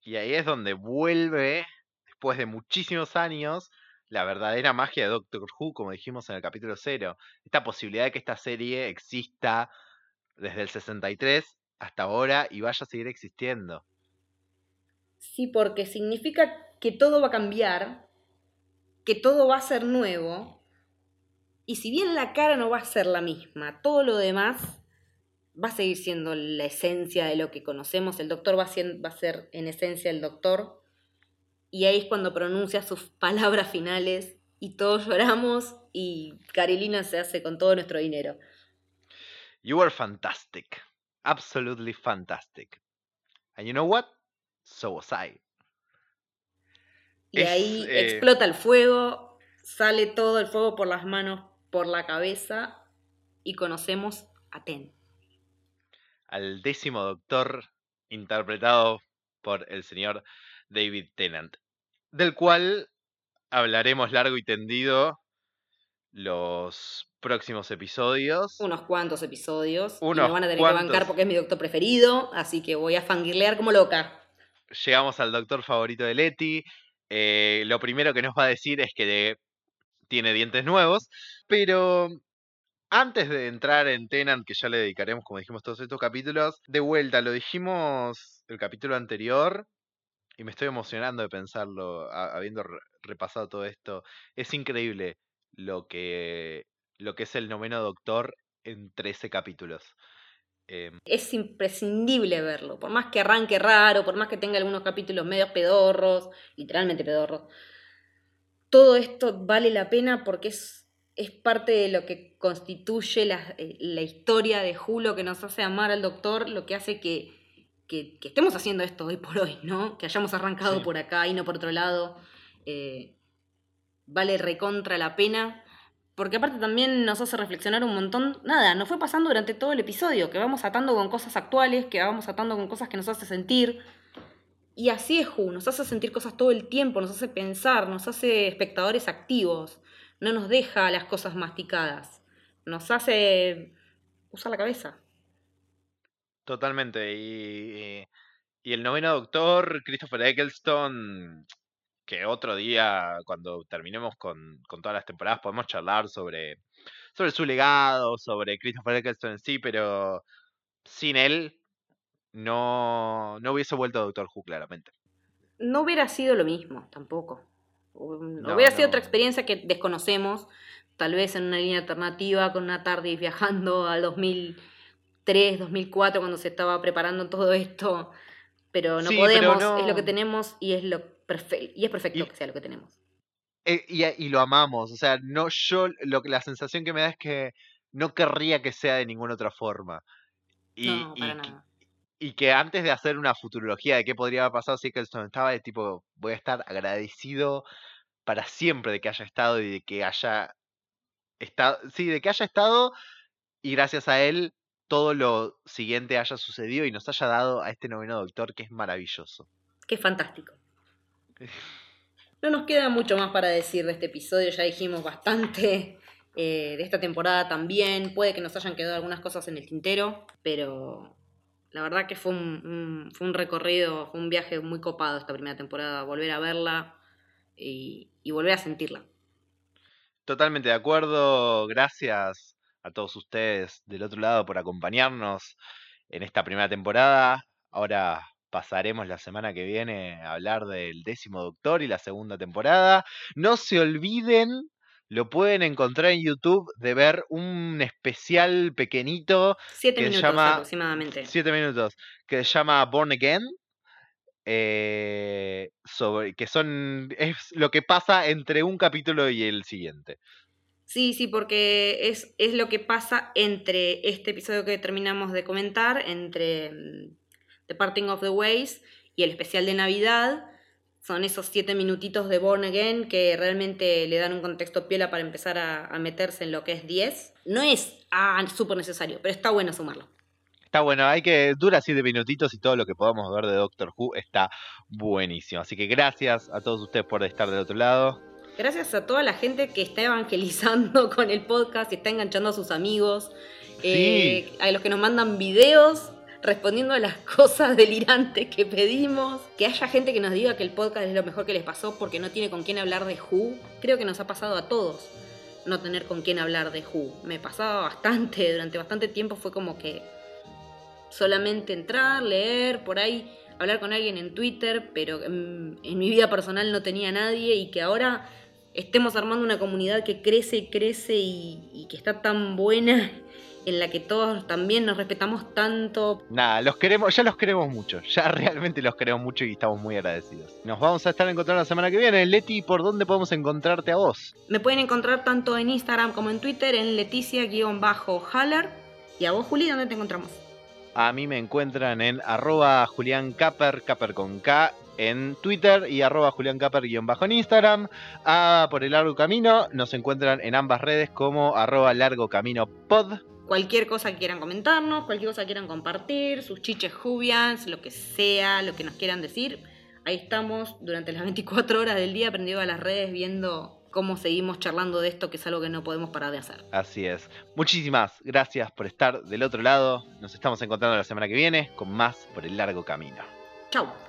Speaker 1: Y ahí es donde vuelve, después de muchísimos años, la verdadera magia de Doctor Who, como dijimos en el capítulo cero. Esta posibilidad de que esta serie exista desde el 63 hasta ahora y vaya a seguir existiendo.
Speaker 2: Sí, porque significa que todo va a cambiar, que todo va a ser nuevo, y si bien la cara no va a ser la misma, todo lo demás va a seguir siendo la esencia de lo que conocemos, el doctor va a ser, va a ser en esencia el doctor, y ahí es cuando pronuncia sus palabras finales y todos lloramos y Carilina se hace con todo nuestro dinero.
Speaker 1: You were fantastic. Absolutely fantastic. And you know what? So was I.
Speaker 2: Y
Speaker 1: Es,
Speaker 2: ahí
Speaker 1: eh,
Speaker 2: explota el fuego, sale todo el fuego por las manos, por la cabeza y conocemos a Ten.
Speaker 1: Al décimo doctor interpretado por el señor David Tennant, del cual hablaremos largo y tendido los próximos episodios.
Speaker 2: Unos cuantos episodios. y
Speaker 1: Unos
Speaker 2: me van a tener que bancar porque es mi doctor preferido, así que voy a fangirlear como loca.
Speaker 1: Llegamos al doctor favorito de Letty. Eh, lo primero que nos va a decir es que tiene dientes nuevos, pero antes de entrar en Tenant, que ya le dedicaremos, como dijimos, todos estos capítulos, de vuelta, lo dijimos el capítulo anterior y me estoy emocionando de pensarlo, habiendo re- repasado todo esto. Es increíble lo que, lo que es el noveno doctor en 13 capítulos. Em,
Speaker 2: Es imprescindible verlo, por más que arranque raro, por más que tenga algunos capítulos medios pedorros, literalmente pedorros. Todo esto vale la pena porque es, es parte de lo que constituye la, eh, la historia de Julo que nos hace amar al doctor, lo que hace que, que- que estemos haciendo esto hoy por hoy, ¿no? Que hayamos arrancado
Speaker 1: Sí.
Speaker 2: por acá y no por otro lado. Eh, vale recontra la pena. Porque aparte también nos hace reflexionar un montón. Nada, nos fue pasando durante todo el episodio, que vamos atando con cosas actuales, que vamos atando con cosas que nos hace sentir. Y así es nos hace sentir cosas todo el tiempo, nos hace pensar, nos hace espectadores activos, no nos deja las cosas masticadas, nos hace usar la cabeza.
Speaker 1: Totalmente. Y, y el noveno doctor, Christopher Eccleston, que otro día, cuando terminemos con, con todas las temporadas, podemos charlar sobre, sobre su legado, sobre Christopher Eccleston en sí, pero sin él no, no hubiese vuelto Doctor Who, claramente.
Speaker 2: No hubiera sido lo mismo, tampoco.
Speaker 1: No,
Speaker 2: hubiera sido otra experiencia que desconocemos, tal vez en una línea alternativa, con una tarde viajando al 2003, 2004, cuando se estaba preparando todo esto. Pero no
Speaker 1: Sí, pero
Speaker 2: podemos, es lo que tenemos y es, lo perfe- y es perfecto
Speaker 1: Y-
Speaker 2: que sea lo que tenemos.
Speaker 1: Eh, y, y lo amamos, o sea, no yo, lo, que- la sensación que me da es que no querría que sea de ninguna otra forma. Y,
Speaker 2: no, para
Speaker 1: que-
Speaker 2: nada.
Speaker 1: y que antes de hacer una futurología de qué podría haber pasado si Eccleston estaba, de tipo, voy a estar agradecido para siempre de que haya estado y de que haya estado, sí, de que haya estado y gracias a él todo lo siguiente haya sucedido y nos haya dado a este noveno doctor que es maravilloso.
Speaker 2: Qué fantástico. No nos queda mucho más para decir de este episodio, ya dijimos bastante eh, de esta temporada también. Puede que nos hayan quedado algunas cosas en el tintero, pero la verdad que fue un, recorrido, fue un viaje muy copado esta primera temporada. Volver a verla y volver a sentirla.
Speaker 1: Totalmente de acuerdo, gracias a todos ustedes del otro lado por acompañarnos en esta primera temporada. Ahora pasaremos la semana que viene a hablar del décimo doctor y la segunda temporada. No se olviden, lo pueden encontrar en YouTube, de ver un especial pequeñito,
Speaker 2: Siete
Speaker 1: Que
Speaker 2: minutos
Speaker 1: llama
Speaker 2: aproximadamente.
Speaker 1: siete minutos, que se llama Born Again. eh, sobre que son es lo que pasa entre un capítulo y el siguiente.
Speaker 2: Sí, sí, porque es, es lo que pasa entre este episodio que terminamos de comentar, entre mm, The Parting of the Ways y el especial de Navidad. Son esos siete minutitos de Born Again que realmente le dan un contexto piola para empezar a, a meterse en lo que es 10. No es ah, súper necesario, pero está bueno sumarlo.
Speaker 1: Está bueno, hay que dura siete minutitos y todo lo que podamos ver de Doctor Who está buenísimo. Así que gracias a todos ustedes por estar del otro lado.
Speaker 2: Gracias a toda la gente que está evangelizando con el podcast y está enganchando a sus amigos. Eh, a los que nos mandan videos respondiendo a las cosas delirantes que pedimos. Que haya gente que nos diga que el podcast es lo mejor que les pasó porque no tiene con quién hablar de Who. Creo que nos ha pasado a todos no tener con quién hablar de Who. Me pasaba bastante, durante bastante tiempo fue como que solamente entrar, leer, por ahí hablar con alguien en Twitter, pero en, en mi vida personal no tenía nadie y que ahora estemos armando una comunidad que crece y crece y que está tan buena en la que todos también nos respetamos tanto.
Speaker 1: Nada, los queremos, ya los queremos mucho, ya realmente los queremos mucho y estamos muy agradecidos. Nos vamos a estar encontrando la semana que viene. Leti, ¿por dónde podemos encontrarte a vos?
Speaker 2: Me pueden encontrar tanto en Instagram como en Twitter en Leticia-Haller. ¿Y a vos, Juli, dónde te encontramos?
Speaker 1: A mí me encuentran en arroba Julián Caper, Caper con K, en Twitter y arroba Julián Caper guion bajo en Instagram. A Por el Largo Camino nos encuentran en ambas redes como arroba Largo Camino Pod.
Speaker 2: Cualquier cosa que quieran comentarnos, cualquier cosa que quieran compartir, sus chiches jubians, lo que sea, lo que nos quieran decir. Ahí estamos durante las 24 horas del día prendido a las redes viendo cómo seguimos charlando de esto, que es algo que no podemos parar de hacer.
Speaker 1: Así es. Muchísimas gracias por estar del otro lado. Nos estamos encontrando la semana que viene con más por el largo camino.
Speaker 2: Chau.